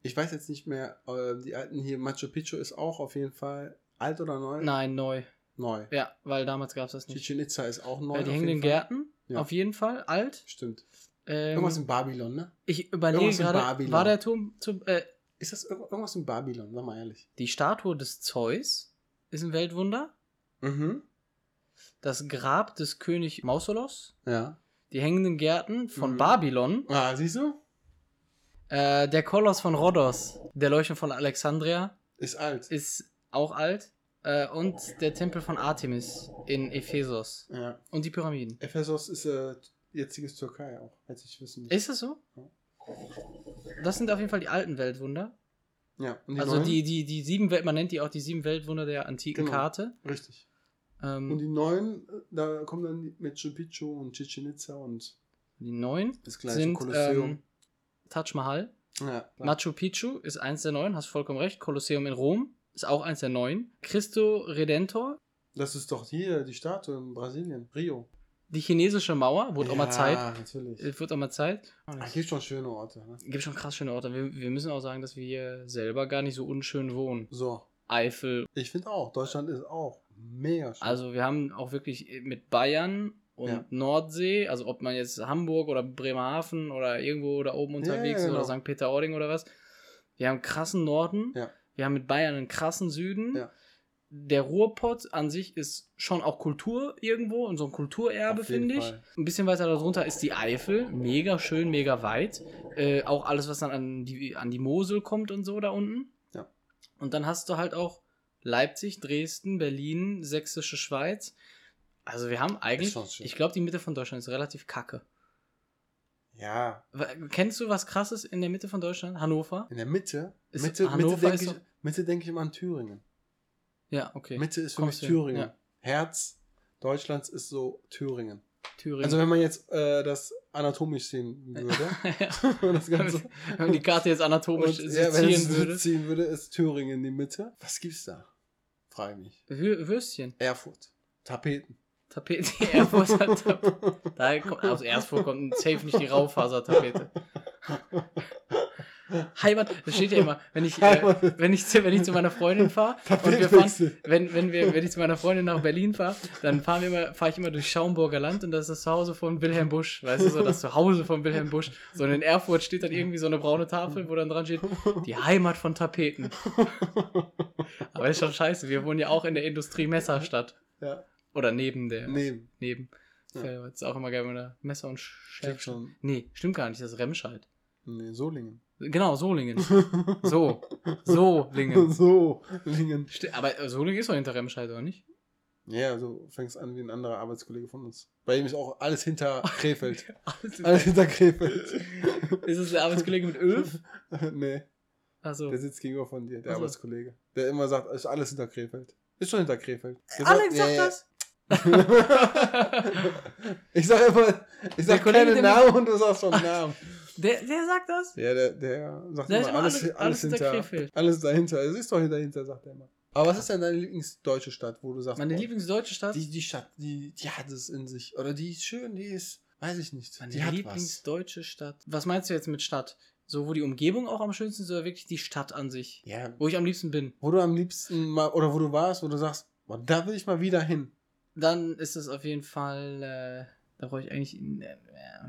Ich weiß jetzt nicht mehr, äh, die alten hier, Machu Picchu ist auch auf jeden Fall alt oder neu? Nein, neu. Neu. Ja, weil damals gab es das nicht. Chichen Itza ist auch neu. Die auf hängenden. Gärten, Ja. auf jeden Fall, alt. Stimmt. Ähm, Irgendwas in Babylon, ne? ich überlege gerade, Babylon. war der Turm, zum, äh, Ist das irg- irgendwas in Babylon, sag mal ehrlich. die Statue des Zeus ist ein Weltwunder. Mhm. Das Grab des König Mausolos. Ja. Die hängenden Gärten von Mhm. Babylon. Ah, siehst du? Äh, der Koloss von Rhodos. Der Leuchtturm von Alexandria Ist alt. ist auch alt. Äh, und der Tempel von Artemis in Ephesos. Ja. Und die Pyramiden. Ephesos ist äh, jetziges Türkei auch, als ich wissen müsste. Ist das so? Das sind auf jeden Fall die alten Weltwunder. Ja. Und also neuen? die, die, die sieben Welt, man nennt die auch die sieben Weltwunder der antiken Genau. Karte. Richtig. Ähm, Und die neuen, da kommen dann Machu Picchu und Chichen Itza und die gleiche sind Kolosseum. ähm, Taj Mahal. ja. Machu Picchu ist eins der neuen, hast vollkommen recht. Kolosseum in Rom ist auch eins der neuen. Cristo Redentor, Das ist doch hier die Statue in Brasilien, Rio. die chinesische Mauer, wurde auch mal Zeit. Ja, natürlich. Äh, Wird auch mal Zeit. Es gibt schon schöne Orte. Ne? Gibt schon krass schöne Orte. Wir, wir müssen auch sagen, dass wir hier selber gar nicht so unschön wohnen. So, Eifel. ich finde auch, Deutschland ist auch mega schön. Also wir haben auch wirklich mit Bayern und Ja. Nordsee, also ob man jetzt Hamburg oder Bremerhaven oder irgendwo da oben unterwegs ja, ist oder genau. St. Peter-Ording oder was. Wir haben einen krassen Norden. Ja. Wir haben mit Bayern einen krassen Süden. Der Ruhrpott an sich ist schon auch Kultur irgendwo und so ein Kulturerbe, finde ich. Fall. Ein bisschen weiter darunter ist die Eifel. Mega schön, mega weit. Äh, auch alles, was dann an die, an die Mosel kommt und so da unten. Und dann hast du halt auch Leipzig, Dresden, Berlin, Sächsische Schweiz. Also wir haben eigentlich, ich glaube, die Mitte von Deutschland ist relativ kacke. Ja, Kennst du was krasses in der Mitte von Deutschland? Hannover? in der Mitte. Ist- Mitte, Mitte denke ich, so- Mitte denk ich immer an Thüringen. Ja, okay. Mitte ist für Kommst mich Thüringen. ja. Herz Deutschlands ist so Thüringen. Thüringen. Also wenn man jetzt äh, das anatomisch sehen würde, ja. das Ganze, Wenn man die Karte jetzt anatomisch und, ja, sezieren würde. ziehen würde, ist Thüringen in die Mitte. Was gibt's da? Frage mich. Wür Würstchen. Erfurt. Tapeten. Tapete. Erfurt hat Tapete. Da kommt, aus Erfurt kommt safe nicht die Raufasertapete. Heimat, das steht ja immer, wenn ich, äh, wenn ich, zu, wenn ich zu meiner Freundin fahre und wir fahren, wenn, wenn, wir, wenn ich zu meiner Freundin nach Berlin fahre, dann fahren wir immer, fahre ich immer durch Schaumburger Land und das ist das Zuhause von Wilhelm Busch, weißt du, so das Zuhause von Wilhelm Busch. So und in Erfurt steht dann irgendwie so eine braune Tafel, wo dann dran steht, die Heimat von Tapeten. Aber ist schon scheiße, wir wohnen ja auch in der Industriemesserstadt. Ja, Oder neben der. neben. Neben. Ja. Ja. ist auch immer geil, wenn da Messer und Schärfe. schon. Nee, stimmt gar nicht, das ist Remscheid. Nee, Solingen. Genau, Solingen. So. Solingen. Solingen. Sti- Aber äh, Solingen ist doch hinter Remscheid, oder nicht? Ja, so fängst an wie ein anderer Arbeitskollege von uns. Bei ihm ist auch alles hinter Krefeld. Alles alles hinter Krefeld. ist es der Arbeitskollege mit Öf? nee, Also. der sitzt gegenüber von dir, der so. Arbeitskollege. Der immer sagt, ist alles hinter Krefeld. Ist schon hinter Krefeld. Der Alex sagt- sagt ja, das. Ich sag immer, ich sag Kollege, keine Namen und du sagst schon Namen. Der, der sagt das? Ja, der, der sagt Der immer immer alles, alles- alles, hinter. Krefeld. Alles dahinter. Es ist doch dahinter, sagt er immer. Aber was ist denn deine Lieblingsdeutsche Stadt, wo du sagst, Meine boah, Lieblingsdeutsche Stadt? die, die Stadt, die, die hat es in sich. Oder die ist schön, die ist, weiß ich nicht. Meine die hat was. Lieblingsdeutsche Stadt. Was meinst du jetzt mit Stadt? So, wo die Umgebung auch am schönsten ist oder wirklich die Stadt an sich? Ja, Wo ich am liebsten bin. wo du am liebsten mal, oder wo du warst, wo du sagst, boah, da will ich mal wieder hin. Dann ist es auf jeden Fall, äh, da brauche ich eigentlich, äh,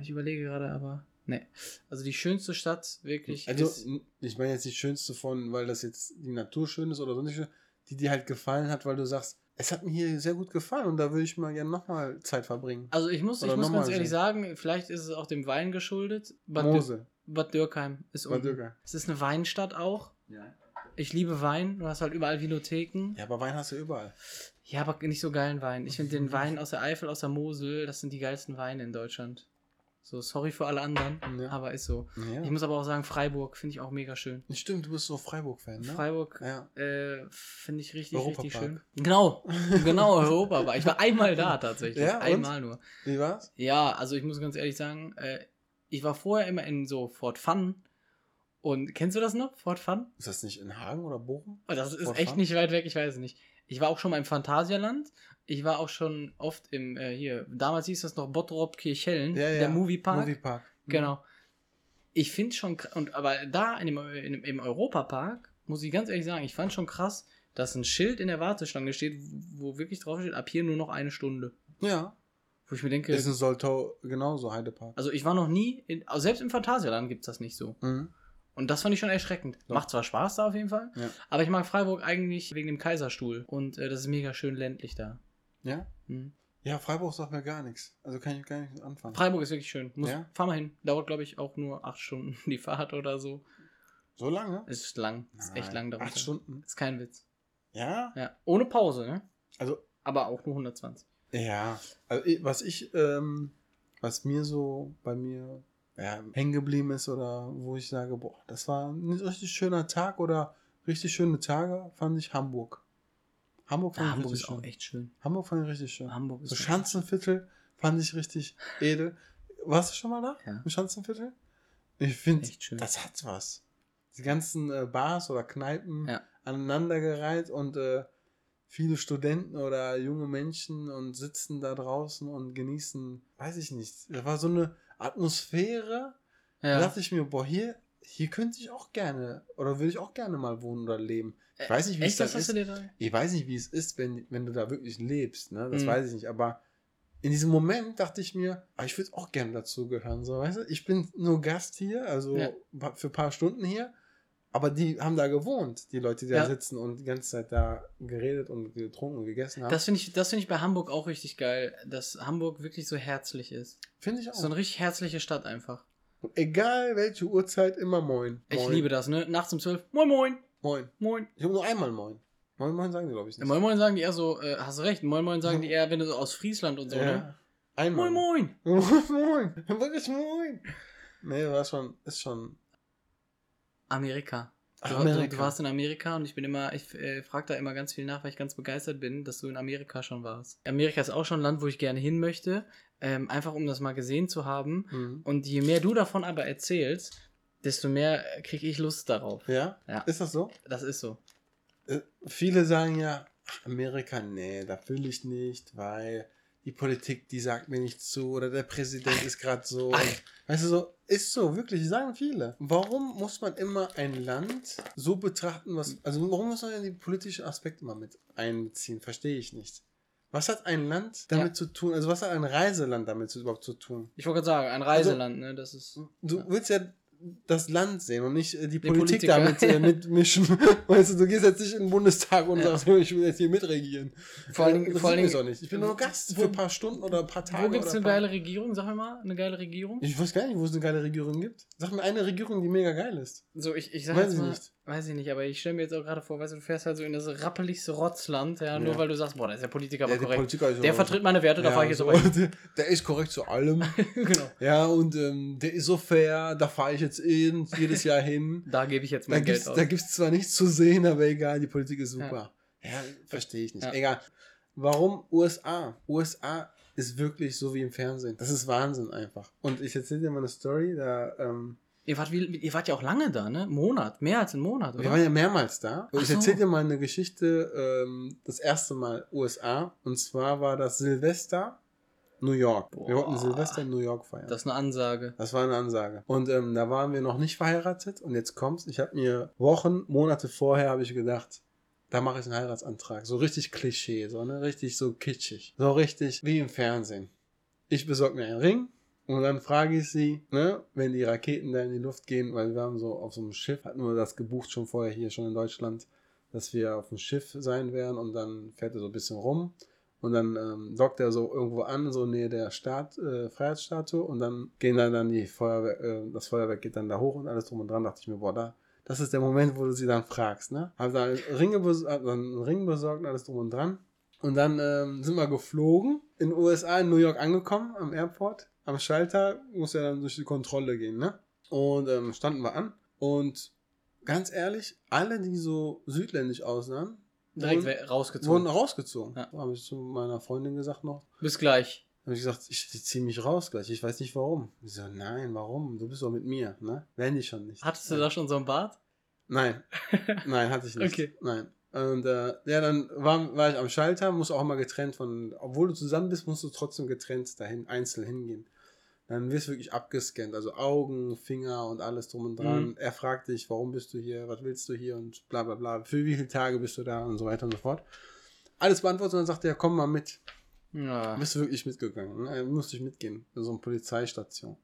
ich überlege gerade, aber, ne. Also die schönste Stadt wirklich Also, ist, ich meine jetzt die schönste von, weil das jetzt die Natur schön ist oder sonst schön, die dir halt gefallen hat, weil du sagst, es hat mir hier sehr gut gefallen und da würde ich mal gerne nochmal Zeit verbringen. also ich muss, ich muss ganz ehrlich so. sagen, vielleicht ist es auch dem Wein geschuldet. Bad, Dür Mosel. Bad Dürkheim ist Bad unten. Dürkheim. Es ist eine Weinstadt auch. Ja. Ich liebe Wein. Du hast halt überall Vinotheken. ja, aber Wein hast du überall. Ja, aber nicht so geilen Wein. Ich finde den Wein aus der Eifel, aus der Mosel, das sind die geilsten Weine in Deutschland. So, sorry für alle anderen, Ja. aber ist so. Ja. Ich muss aber auch sagen, Freiburg finde ich auch mega schön. Stimmt, du bist so Freiburg-Fan, ne? Freiburg Ja. äh, finde ich richtig, Europapark. richtig schön. Genau, genau, Europa war. Ich war einmal da tatsächlich. Ja, und? einmal nur. Wie war's? Ja, also ich muss ganz ehrlich sagen, äh, ich war vorher immer in so Fort Fun. Und kennst du das noch? Fort Fun? Ist das nicht in Hagen oder Bochum? Oh, das ist Fort echt Fun? nicht weit weg, ich weiß es nicht. Ich war auch schon mal im Phantasialand. Ich war auch schon oft im, äh, hier, damals hieß das noch Bottrop Kirchhellen, der Moviepark. Moviepark. Mhm. Genau. Ich finde schon, und aber da in dem, in, im Europapark, muss ich ganz ehrlich sagen, ich fand schon krass, dass ein Schild in der Warteschlange steht, wo wirklich drauf steht, ab hier nur noch eine Stunde. Ja. Wo ich mir denke, Ist in Soltau genauso, Heidepark. also ich war noch nie, in, also selbst im Phantasialand gibt es das nicht so. Mhm. Und das fand ich schon erschreckend. Ja. Macht zwar Spaß da auf jeden Fall, Ja. aber ich mag Freiburg eigentlich wegen dem Kaiserstuhl. Und äh, das ist mega schön ländlich da. Ja? Hm. Ja, Freiburg sagt mir gar nichts. Also kann ich gar nicht anfangen. Freiburg ist wirklich schön. Muss, Ja? Fahr mal hin. Dauert, glaube ich, auch nur acht Stunden die Fahrt oder so. so lange? Ist lang. Ist echt Nein, lang darunter. Acht Stunden? Ist kein Witz. Ja? Ja. Ohne Pause, ne? Also, Aber auch nur 120. ja. Also, was ich, ähm, was mir so bei mir ja, hängen geblieben ist oder wo ich sage, boah, das war ein richtig schöner Tag oder richtig schöne Tage, fand ich Hamburg. Hamburg fand Ja, ich Hamburg richtig ist auch schön. echt schön. Hamburg fand ich richtig schön. Hamburg ist So Schanzenviertel fand ich richtig edel. Warst du schon mal da? Ja. Im Schanzenviertel? Ich finde, das hat was. Die ganzen äh, Bars oder Kneipen Ja. aneinandergereiht und äh, viele Studenten oder junge Menschen und sitzen da draußen und genießen, weiß ich nicht. Da war so eine Atmosphäre. Da Ja. dachte ich mir, boah, hier, hier könnte ich auch gerne oder würde ich auch gerne mal wohnen oder leben. Ich weiß nicht, wie Echt, es da das ist. da? Ich weiß nicht, wie es ist, wenn, wenn du da wirklich lebst, ne? Das Mhm. weiß ich nicht. Aber in diesem Moment dachte ich mir, ah, ich würde auch gerne dazugehören, so, weißt du? Ich bin nur Gast hier, also Ja. für ein paar Stunden hier, Aber die haben da gewohnt, die Leute, die da Ja. sitzen und die ganze Zeit da geredet und getrunken und gegessen haben. Das finde ich, das finde ich bei Hamburg auch richtig geil, dass Hamburg wirklich so herzlich ist. finde ich auch. So eine richtig herzliche Stadt einfach. Egal welche Uhrzeit, immer moin. Ich moin. liebe das, ne? Nachts um 12, moin moin, Moin. moin. Ich habe nur einmal moin. Moin, moin sagen die, glaube ich, Ja, nicht. moin moin sagen die eher so, äh, hast du recht, moin moin sagen die eher, wenn du so aus Friesland und so, ne? Ja. Einmal. Moin moin. Moin, moin. Wirklich moin. Nee, war schon, ist schon. Amerika. Du, Amerika. Du, du warst in Amerika und ich bin immer, ich äh, frage da immer ganz viel nach, weil ich ganz begeistert bin, dass du in Amerika schon warst. Amerika ist auch schon ein Land, wo ich gerne hin möchte, ähm, einfach um das mal gesehen zu haben. Mhm. Und je mehr du davon aber erzählst, desto mehr kriege ich Lust darauf. Ja? Ja. Ist das so? Das ist so. Äh, viele sagen ja, Amerika, nee, da will ich nicht, weil die Politik, die sagt mir nicht zu oder der Präsident ist gerade so. Und, weißt du, so, ist so, wirklich, sagen viele. Warum muss man immer ein Land so betrachten, was, also warum muss man denn die politischen Aspekte mal mit einbeziehen? Verstehe ich nicht. Was hat ein Land damit Ja. zu tun? Also was hat ein Reiseland damit zu, überhaupt zu tun? Ich wollte gerade sagen, ein Reiseland, ne? Das ist. Du willst ja das Land sehen und nicht äh, die Politik Politiker. damit äh, mitmischen. weißt du, du gehst jetzt nicht in den Bundestag und Ja. sagst, ich will jetzt hier mitregieren. Vor allen Dingen- das vor allen Dingen- auch nicht. Ich bin nur Gast für ein paar Stunden oder ein paar Tage. Wo gibt es eine paar- geile Regierung? Sag mir mal, eine geile Regierung? Ich weiß gar nicht, wo es eine geile Regierung gibt. Sag mir eine Regierung, die mega geil ist. So, ich, ich sag Weiß jetzt ich mal, nicht. Weiß ich nicht, aber ich stelle mir jetzt auch gerade vor, weißt du, du fährst halt so in das rappeligste Rotzland, ja, nur Ja. weil du sagst, boah, da ist der Politiker aber Ja, der korrekt. Politiker ist der vertritt meine Werte, da Ja, fahre ich jetzt so, aber hin. der, der ist korrekt zu allem. genau. ja, und ähm, der ist so fair, da fahre ich jetzt in, jedes Jahr hin. Da gebe ich jetzt Da mein gibt's, Geld aus. da gibt's zwar nichts zu sehen, aber egal, die Politik ist super. Ja, verstehe ich nicht. Ja. Egal. Warum USA? USA ist wirklich so wie im Fernsehen. Das ist Wahnsinn einfach. Und ich erzähle dir mal eine Story, da, ähm, Ihr wart, wie, ihr wart ja auch lange da, ne? Monat, mehr als einen Monat, oder? wir waren ja mehrmals da. Und Ach ich so. erzähle dir mal eine Geschichte, ähm, das erste Mal USA. Und zwar war das Silvester, New York. Wir Boah. wollten Silvester in New York feiern. das ist eine Ansage. Das war eine Ansage. Und ähm, da waren wir noch nicht verheiratet. Und jetzt kommt's. Ich habe mir Wochen, Monate vorher habe ich gedacht, da mache ich einen Heiratsantrag. So richtig Klischee, so ne, richtig so kitschig, so richtig wie im Fernsehen. Ich besorge mir einen Ring und dann frage ich sie, ne, wenn die Raketen da in die Luft gehen, weil wir haben so auf so einem Schiff, hatten wir das gebucht schon vorher hier schon in Deutschland, dass wir auf dem Schiff sein werden und dann fährt er so ein bisschen rum und dann ähm, dockt er so irgendwo an, so nähe der Staat, äh, Freiheitsstatue und dann gehen dann, dann die Feuerwehr, äh, das Feuerwerk geht dann da hoch und alles drum und dran, dachte ich mir, boah, da, das ist der Moment, wo du sie dann fragst, ne? Hab dann Ringe hab dann einen Ring besorgt und alles drum und dran. Und dann ähm, sind wir geflogen, in den USA, in New York angekommen, am Airport. Am Schalter muss ja dann durch die Kontrolle gehen, ne? Und ähm, standen wir an. Und ganz ehrlich, alle, die so südländisch aussahen, Direkt wurden, we- wurden rausgezogen. rausgezogen. Ja. Habe ich zu meiner Freundin gesagt noch. Bis gleich. Habe ich gesagt, ich, ziehe mich raus gleich. Ich weiß nicht warum. Ich so, nein, warum? Du bist doch mit mir, ne? Wenn ich schon nicht. Hattest du da schon so ein Bart? Nein. Nein, hatte ich nicht. Okay. Nein. Und äh, ja, dann war, war ich am Schalter, muss auch mal getrennt von, obwohl du zusammen bist, musst du trotzdem getrennt dahin, einzeln hingehen. Dann wirst du wirklich abgescannt, also Augen, Finger und alles drum und dran. Mhm. Er fragt dich, warum bist du hier, was willst du hier und bla bla bla, für wie viele Tage bist du da und so weiter und so fort. Alles beantwortet und dann sagt er, komm mal mit. Ja. Bist du wirklich mitgegangen? Ne? Musste ich mitgehen. In so eine Polizeistation.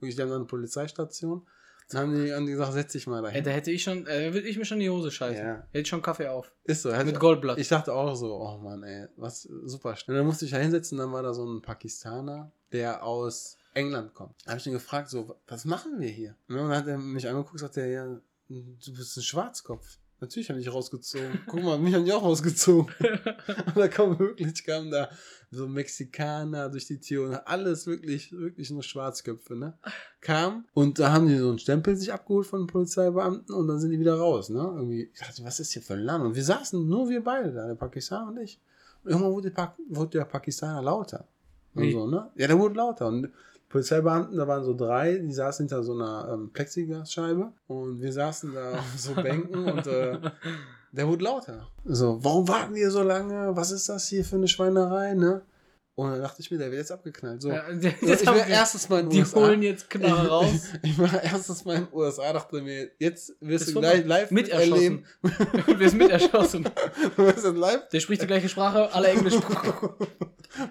Wirklich, die haben da eine Polizeistation. Dann haben die, haben die gesagt, setz dich mal dahin. da hätte ich schon, äh, würde ich mir schon die Hose scheißen. Ja. Hätte ich schon Kaffee auf. Ist so. Mit Goldblatt. Ich dachte auch so, oh Mann, ey, was super. Und dann musste ich da hinsetzen, dann war da so ein Pakistaner, der aus England kommt. Da habe ich ihn gefragt, so, was machen wir hier? Und dann hat er mich angeguckt und sagte, ja, du bist ein Schwarzkopf. Natürlich habe ich rausgezogen. Guck mal, mich haben die auch rausgezogen. und da kam wirklich, kamen da so Mexikaner durch die Tür und alles wirklich, wirklich nur Schwarzköpfe, ne? Kam und da haben die so einen Stempel sich abgeholt von den Polizeibeamten und dann sind die wieder raus, ne? Irgendwie, ich dachte, was ist hier für ein Land? Und wir saßen, nur wir beide da, der Pakistaner und ich. Und irgendwann wurde, der Pa- wurde der Pakistaner lauter. Und Wie? so, ne? Ja, der wurde lauter. Und Polizeibeamten, da waren so drei, die saßen hinter so einer ähm, Plexiglasscheibe und wir saßen da auf so Bänken und äh, der wurde lauter. So, warum warten wir so lange? Was ist das hier für eine Schweinerei, ne? Und dann dachte ich mir, der wird jetzt abgeknallt. So, Ja, ich war erstes Mal in die USA. holen jetzt Knarre raus. Ich, ich war erstes Mal in den USA, dachte mir, jetzt wirst Ist du gleich live Mit erleben. erschossen. Wir sind mit erschossen. Du wirst live Der spricht die gleiche Sprache, alle Englisch.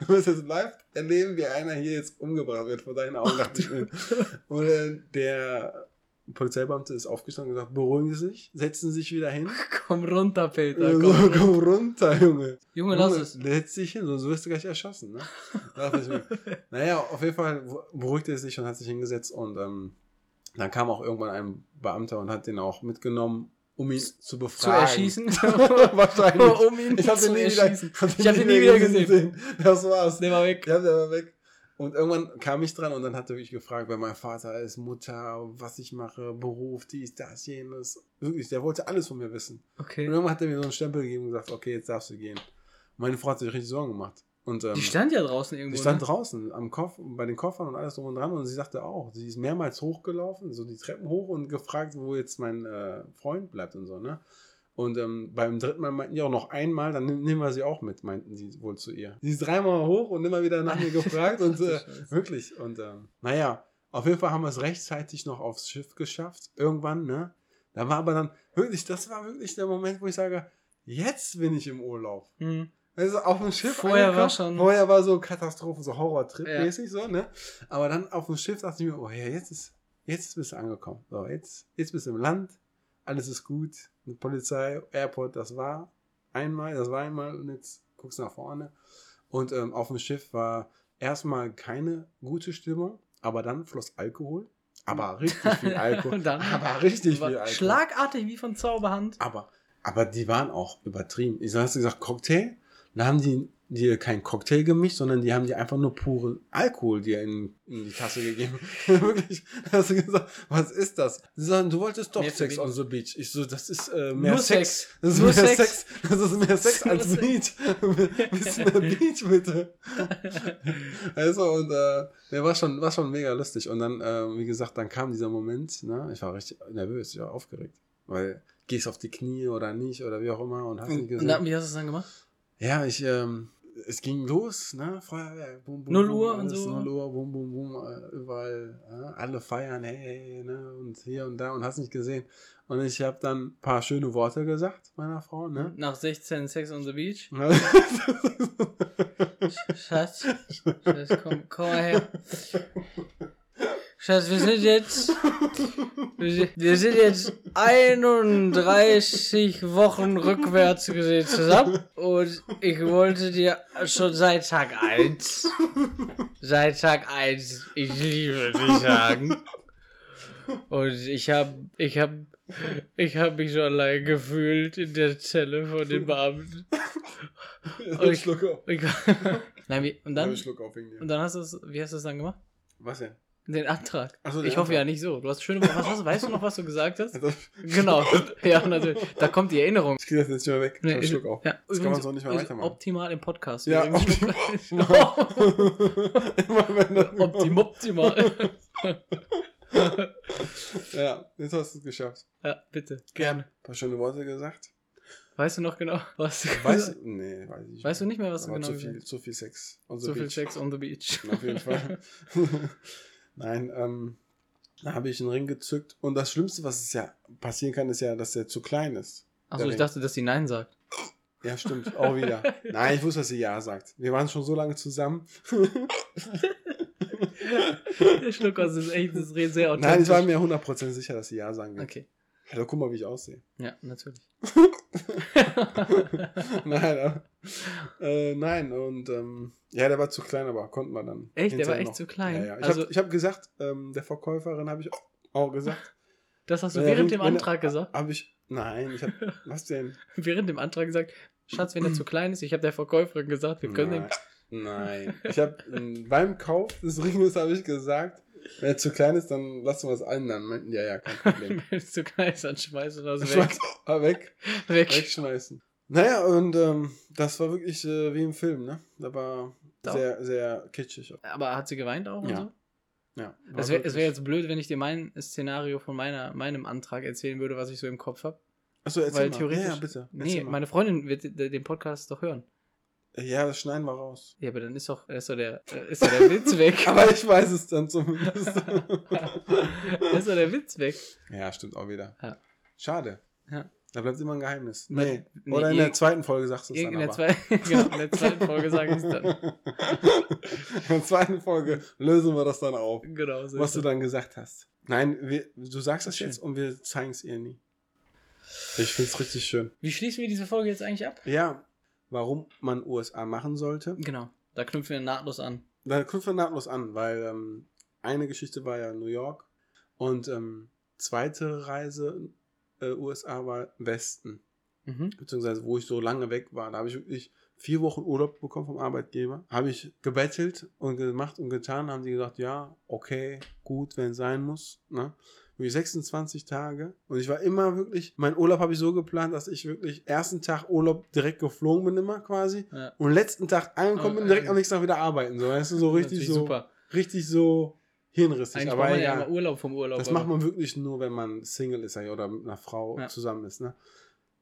Du wirst jetzt live erleben, wie einer hier jetzt umgebracht wird vor deinen Augen. Und äh, der Polizeibeamte ist aufgestanden und gesagt, beruhigen Sie sich, setzen Sie sich wieder hin. Komm runter, Peter. So, Komm. komm runter, Junge. Junge, lass es. Setz dich hin, sonst wirst du gleich erschossen. Ne? Naja, auf jeden Fall beruhigte er sich und hat sich hingesetzt und ähm, dann kam auch irgendwann ein Beamter und hat den auch mitgenommen, um ihn zu Zu befragen. erschießen. Wahrscheinlich. um ihn Ich habe zu nie wieder, erschießen. hab den Ich hab den nie wieder gesehen. Das war's. Der war weg. Ja, der war weg. Und irgendwann kam ich dran und dann hat er mich gefragt, wer mein Vater ist, Mutter, was ich mache, Beruf, dies, das, jenes. Wirklich, der wollte alles von mir wissen. Okay. Und irgendwann hat er mir so einen Stempel gegeben und gesagt, okay, jetzt darfst du gehen. Und meine Frau hat sich richtig Sorgen gemacht. Und, ähm, Die stand ja draußen irgendwo. die stand ne? draußen am Kopf, bei den Koffern und alles drum und dran und sie sagte auch, sie ist mehrmals hochgelaufen, so die Treppen hoch und gefragt, wo jetzt mein äh, Freund bleibt und so, ne? Und ähm, beim dritten Mal meinten die auch noch einmal, dann nehmen wir sie auch mit, meinten sie wohl zu ihr. Sie ist dreimal hoch und immer wieder nach mir gefragt und äh, wirklich. Und ähm, naja, auf jeden Fall haben wir es rechtzeitig noch aufs Schiff geschafft, irgendwann, ne? Da war aber dann wirklich, das war wirklich der Moment, wo ich sage, jetzt bin ich im Urlaub. Hm. Also auf dem Schiff. Vorher war schon- Vorher war so Katastrophe, so Horror-Trip Ja. mäßig so, ne? Aber dann auf dem Schiff dachte ich mir, oh ja, jetzt ist, jetzt bist du angekommen. So, jetzt, jetzt bist du im Land, alles ist gut. Mit Polizei, Airport, das war einmal, das war einmal und jetzt guckst du nach vorne. Und ähm, auf dem Schiff war erstmal keine gute Stimmung, aber dann floss Alkohol. Aber richtig viel Alkohol. Dann- aber richtig viel Alkohol. Schlagartig wie von Zauberhand. Aber, aber die waren auch übertrieben. Ich hast du gesagt, Cocktail? Da haben die dir kein Cocktail gemischt, sondern die haben dir einfach nur pure Alkohol dir in, in die Tasse gegeben. Wirklich. Da hast du gesagt, was ist das? Sie sagen, du wolltest doch Nee, Sex on the Beach. Ich so, das ist äh, mehr Nur Sex. Sex. Das ist Nur mehr Sex. Sex. Das ist mehr Sex als. Beach. Bisschen mehr Beach, bitte. Also, und äh, der war schon, war schon mega lustig. Und dann, äh, wie gesagt, dann kam dieser Moment, ne? Ich war richtig nervös, ich war aufgeregt. Weil, gehst auf die Knie oder nicht oder wie auch immer und hast Und, gesehen. und dann, wie hast du es dann gemacht? Ja, ich, ähm, es ging los, ne? Feuerwerk, bum, bum, Null bum, Uhr und so. Null Uhr, bum, bum, bum, äh, überall, äh, alle feiern, hey, hey, ne? Und hier und da und hast nicht gesehen. Und ich habe dann ein paar schöne Worte gesagt meiner Frau, ne? Nach 16 Sex on the Beach. Ja. Schatz, Schatz komm, komm mal her. Schatz, wir sind jetzt. Wir sind, jetzt 31 Wochen rückwärts gesehen zusammen. Und ich wollte dir schon seit Tag 1. Seit Tag 1, ich liebe dich sagen. Und ich hab, ich hab, ich hab mich so allein gefühlt in der Zelle von den Beamten. Ich schluck auf. Ich, Nein, wie, und dann, Ich und dann hast du es, wie hast du es dann gemacht? Was denn? Den Antrag. So, ich hoffe Antrag. ja nicht so. Du hast schöne, was hast weißt du noch, was du gesagt hast? Also, Genau. Ja, natürlich. Da kommt die Erinnerung. ich krieg das jetzt nicht mehr weg. Nee, ich schluck auf. Ja, Jetzt kann man so nicht mehr weitermachen. Optimal im Podcast. Ja, Übrigens. Immer wenn das- Optim, optimal. Ja, jetzt hast du es geschafft. ja, bitte. Gerne. Ein paar schöne Worte gesagt. Weißt du noch genau, was du Weißt? Nee, weiß ich nicht. Weißt du nicht mehr, was du genau zu gesagt viel, zu viel Sex. on the viel beach. Sex on the beach. Auf jeden Fall. Nein, ähm, da habe ich einen Ring gezückt. Und das Schlimmste, was es ja passieren kann, ist ja, dass der zu klein ist. Achso, ich Ring. dachte, dass sie Nein sagt. Ja, stimmt. Auch wieder. Nein, ich wusste, dass sie Ja sagt. Wir waren schon so lange zusammen. Der Schluckers ist echt, das ist sehr authentisch. Nein, ich war mir 100% sicher, dass sie Ja sagen wird. Okay. Hallo, guck mal, wie ich aussehe. Ja, natürlich. nein, aber, äh, nein, und ähm, ja, der war zu klein, aber konnten wir dann. Echt? Der war echt noch. zu klein? Ja, ja. Ich Also- habe hab gesagt, ähm, der Verkäuferin habe ich auch gesagt. Das hast du der während dem Antrag der- gesagt? Habe ich, nein, ich habe, was denn? Während dem Antrag gesagt, Schatz, wenn er zu klein ist, ich habe der Verkäuferin gesagt, wir können Nein, nein. Ich habe beim Kauf des Ringes habe ich gesagt, wenn er zu klein ist, dann lassen wir es allen dann. Meinten, ja, ja, kein Problem. wenn es zu klein ist, dann schmeißen wir das weg. Ah, weg, weg. wegschmeißen. Naja, und ähm, das war wirklich äh, wie im Film, ne? Da war Doch. sehr, sehr kitschig. Aber hat sie geweint auch und Ja. so? Ja, Es wäre wär jetzt blöd, wenn ich dir mein Szenario von meiner, meinem Antrag erzählen würde, was ich so im Kopf habe. Achso, erzähl Weil mal. theoretisch. Ja, ja, bitte. Nee, Erzähl mal. meine Freundin wird den Podcast doch hören. Ja, das schneiden wir raus. Ja, aber dann ist doch, ist doch, der, äh, ist doch der Witz weg. Aber ich weiß es dann zumindest. ist doch der Witz weg. ja, stimmt auch wieder. Ja. Schade. Ja. Da bleibt immer ein Geheimnis. Nee, Nee. Oder in der zweiten Folge sagst du es dann In der, aber. zwei, genau, in der zweiten Folge sage ich es dann. in der zweiten Folge lösen wir das dann auf, Genau, so was du es. dann gesagt hast. Nein, wir, du sagst das Schön. jetzt und wir zeigen es ihr nie. Ich finde es richtig schön. Wie schließen wir diese Folge jetzt eigentlich ab? Ja, warum man USA machen sollte. Genau, da knüpfen wir nahtlos an. Da knüpfen wir nahtlos an, weil ähm, eine Geschichte war ja New York und ähm, zweite Reise äh, USA war Westen. Mhm. beziehungsweise wo ich so lange weg war. Da habe ich wirklich vier Wochen Urlaub bekommen vom Arbeitgeber. Habe ich gebettelt und gemacht und getan. Haben die gesagt, ja, okay, gut, wenn es sein muss. Ne? Wirklich 26 Tage. Und ich war immer wirklich, mein Urlaub habe ich so geplant, dass ich wirklich ersten Tag Urlaub direkt geflogen bin immer quasi. Ja. Und letzten Tag angekommen bin, direkt am nächsten Tag wieder arbeiten. So, weißt du, so richtig so, super. richtig so hirnrissig. Eigentlich Aber man ja immer Urlaub vom Urlaub. Das aber- macht man wirklich nur, wenn man Single ist ja, oder mit einer Frau Ja. zusammen ist. Ne?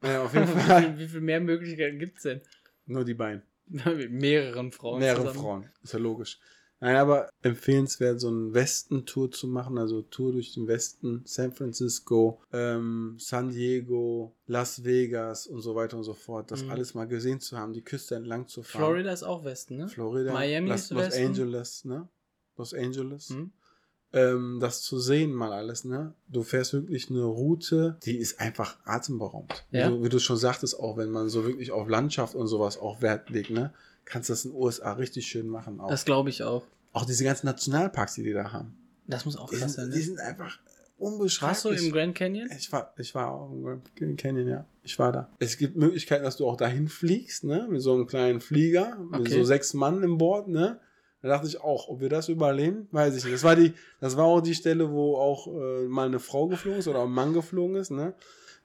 Naja, auf jeden wie, Fall viel, wie viel mehr Möglichkeiten gibt es denn? nur die beiden. Mit mehreren Frauen. Mehrere zusammen. Frauen, ist ja logisch. Nein, aber empfehlenswert, so einen Westen-Tour zu machen, also Tour durch den Westen, San Francisco, ähm, San Diego, Las Vegas und so weiter und so fort, das Mhm. alles mal gesehen zu haben, die Küste entlang zu fahren. Florida ist auch Westen, ne? Florida, Miami Las, ist Los Westen. Angeles, ne? Los Angeles. Hm? Ähm, das zu sehen mal alles, ne? Du fährst wirklich eine Route, die ist einfach atemberaubend. Ja. Wie, du, wie du schon sagtest, auch wenn man so wirklich auf Landschaft und sowas auch Wert legt, ne? Kannst du das in den USA richtig schön machen. Auch, Das glaube ich auch. auch diese ganzen Nationalparks, die die da haben. Das muss auch Die krass sind, sein. die Ne? sind einfach Warst du unbeschreiblich. im Grand Canyon? ich war, ich war auch im Grand Canyon, ja. Ich war da. Es gibt Möglichkeiten, dass du auch dahin fliegst, ne? Mit so einem kleinen Flieger, mit Okay. so sechs Mann im Bord, ne? Da dachte ich auch, ob wir das überleben, weiß ich nicht. Das war die, das war auch die Stelle, wo auch äh, mal eine Frau geflogen ist oder ein Mann geflogen ist, ne?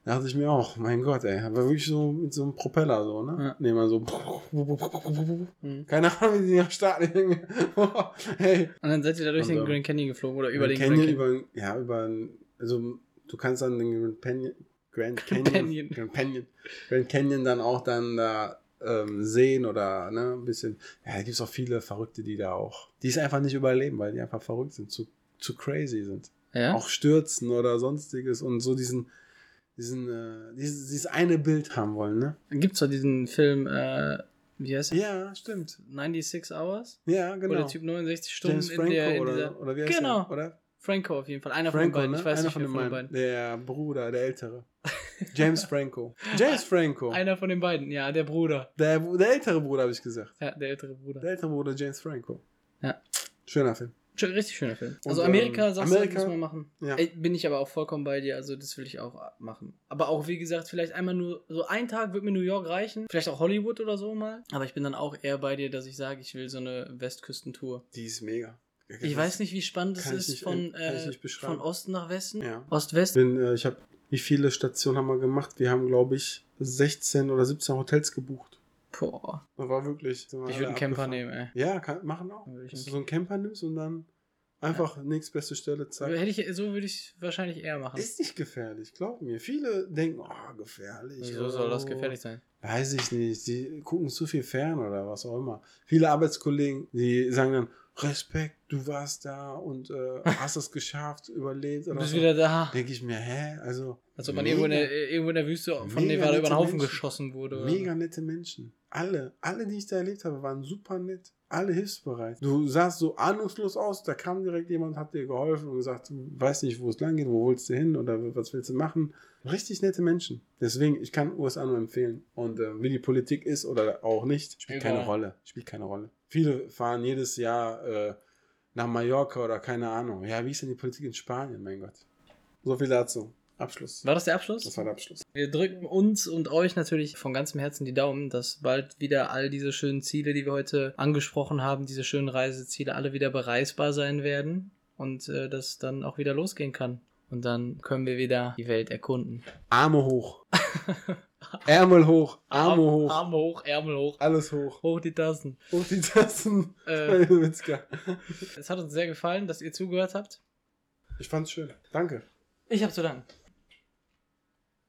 Da dachte ich mir auch, mein Gott, ey, war wirklich so mit so einem Propeller so, ne? Ja. Nee, mal so. Hm. Keine Ahnung, wie die starten. Denke mir, hey. Und dann seid ihr da durch den Grand Canyon geflogen oder über den Canyon, Grand Canyon? über, ja, über, also du kannst dann den Grand Canyon, Grand Canyon. Canyon, Grand Canyon, Grand Canyon dann auch dann da ähm, sehen oder ne, ein bisschen, ja, da gibt es auch viele Verrückte, die da auch, die es einfach nicht überleben, weil die einfach verrückt sind, zu, zu crazy sind. Ja? Auch stürzen oder sonstiges und so diesen, diesen, äh, dieses, dieses eine Bild haben wollen, ne? Gibt es doch diesen Film, äh, wie heißt er? Ja, stimmt. 96 Hours? Ja, genau. der Typ 69 Stunden James in Franco der, in oder, dieser oder wie heißt Genau. der? Oder? Franco auf jeden Fall. Einer Franco, von den beiden. ne? Ich weiß Einer nicht, von von den beiden. beiden. Der Bruder, der Ältere. James Franco. James Franco. Einer von den beiden, ja, der Bruder. Der, der ältere Bruder, habe ich gesagt. Ja, der ältere Bruder. Der ältere Bruder James Franco. Ja. Schöner Film. Richtig schöner Film. Und, Also Amerika, ähm, sagst Amerika- du, muss man machen. Ja. Bin ich aber auch vollkommen bei dir, also das will ich auch machen. Aber auch, wie gesagt, vielleicht einmal nur, so ein Tag wird mir New York reichen. Vielleicht auch Hollywood oder so mal. Aber ich bin dann auch eher bei dir, dass ich sage, ich will so eine Westküstentour. Die ist mega. Ich weiß nicht, wie spannend es ich ist nicht- von, ich äh, von Osten nach Westen. Ja. Ost-West. Bin, äh, ich habe, wie viele Stationen haben wir gemacht? Wir haben, glaube ich, 16 oder 17 Hotels gebucht. Boah. War wirklich. wir Ich würde einen Camper abgefahren. nehmen, ey. Ja, kann, machen auch. Dass du einen so einen Camper nimmst und dann einfach nächstbeste Stelle zack. Hätte ich, so würde ich wahrscheinlich eher machen. Ist nicht gefährlich, glaub mir. Viele denken, oh, gefährlich. Wieso soll das oh. gefährlich sein? Weiß ich nicht. Die gucken zu viel fern oder was auch immer. Viele Arbeitskollegen, die sagen dann, Respekt, du warst da und äh, hast es geschafft, überlebt. Du bist so. wieder da. Denke ich mir, hä? Also, Als ob man irgendwo in, der, irgendwo in der Wüste von Nevada über den Haufen Menschen. geschossen wurde. Mega nette Menschen. Alle, alle, die ich da erlebt habe, waren super nett. Alle hilfsbereit. Du sahst so ahnungslos aus, da kam direkt jemand, hat dir geholfen und gesagt, du weißt nicht, wo es lang geht, wo willst du hin oder was willst du machen. Richtig nette Menschen. Deswegen, ich kann USA nur empfehlen. Und äh, wie die Politik ist oder auch nicht, spielt Egal. keine Rolle. Spielt keine Rolle. Viele fahren jedes Jahr äh, nach Mallorca oder keine Ahnung. Ja, wie ist denn die Politik in Spanien, mein Gott? So viel dazu. Abschluss. War das der Abschluss? Das war der Abschluss. Wir drücken uns und euch natürlich von ganzem Herzen die Daumen, dass bald wieder all diese schönen Ziele, die wir heute angesprochen haben, diese schönen Reiseziele, alle wieder bereisbar sein werden und äh, das dann auch wieder losgehen kann. Und dann können wir wieder die Welt erkunden. Arme hoch. Ärmel hoch. Arme hoch. Arme hoch, Ärmel hoch, Alles hoch. hoch die Tassen. Hoch die Tassen. Äh, es hat uns sehr gefallen, dass ihr zugehört habt. Ich fand's schön. Danke. Ich habe zu danken.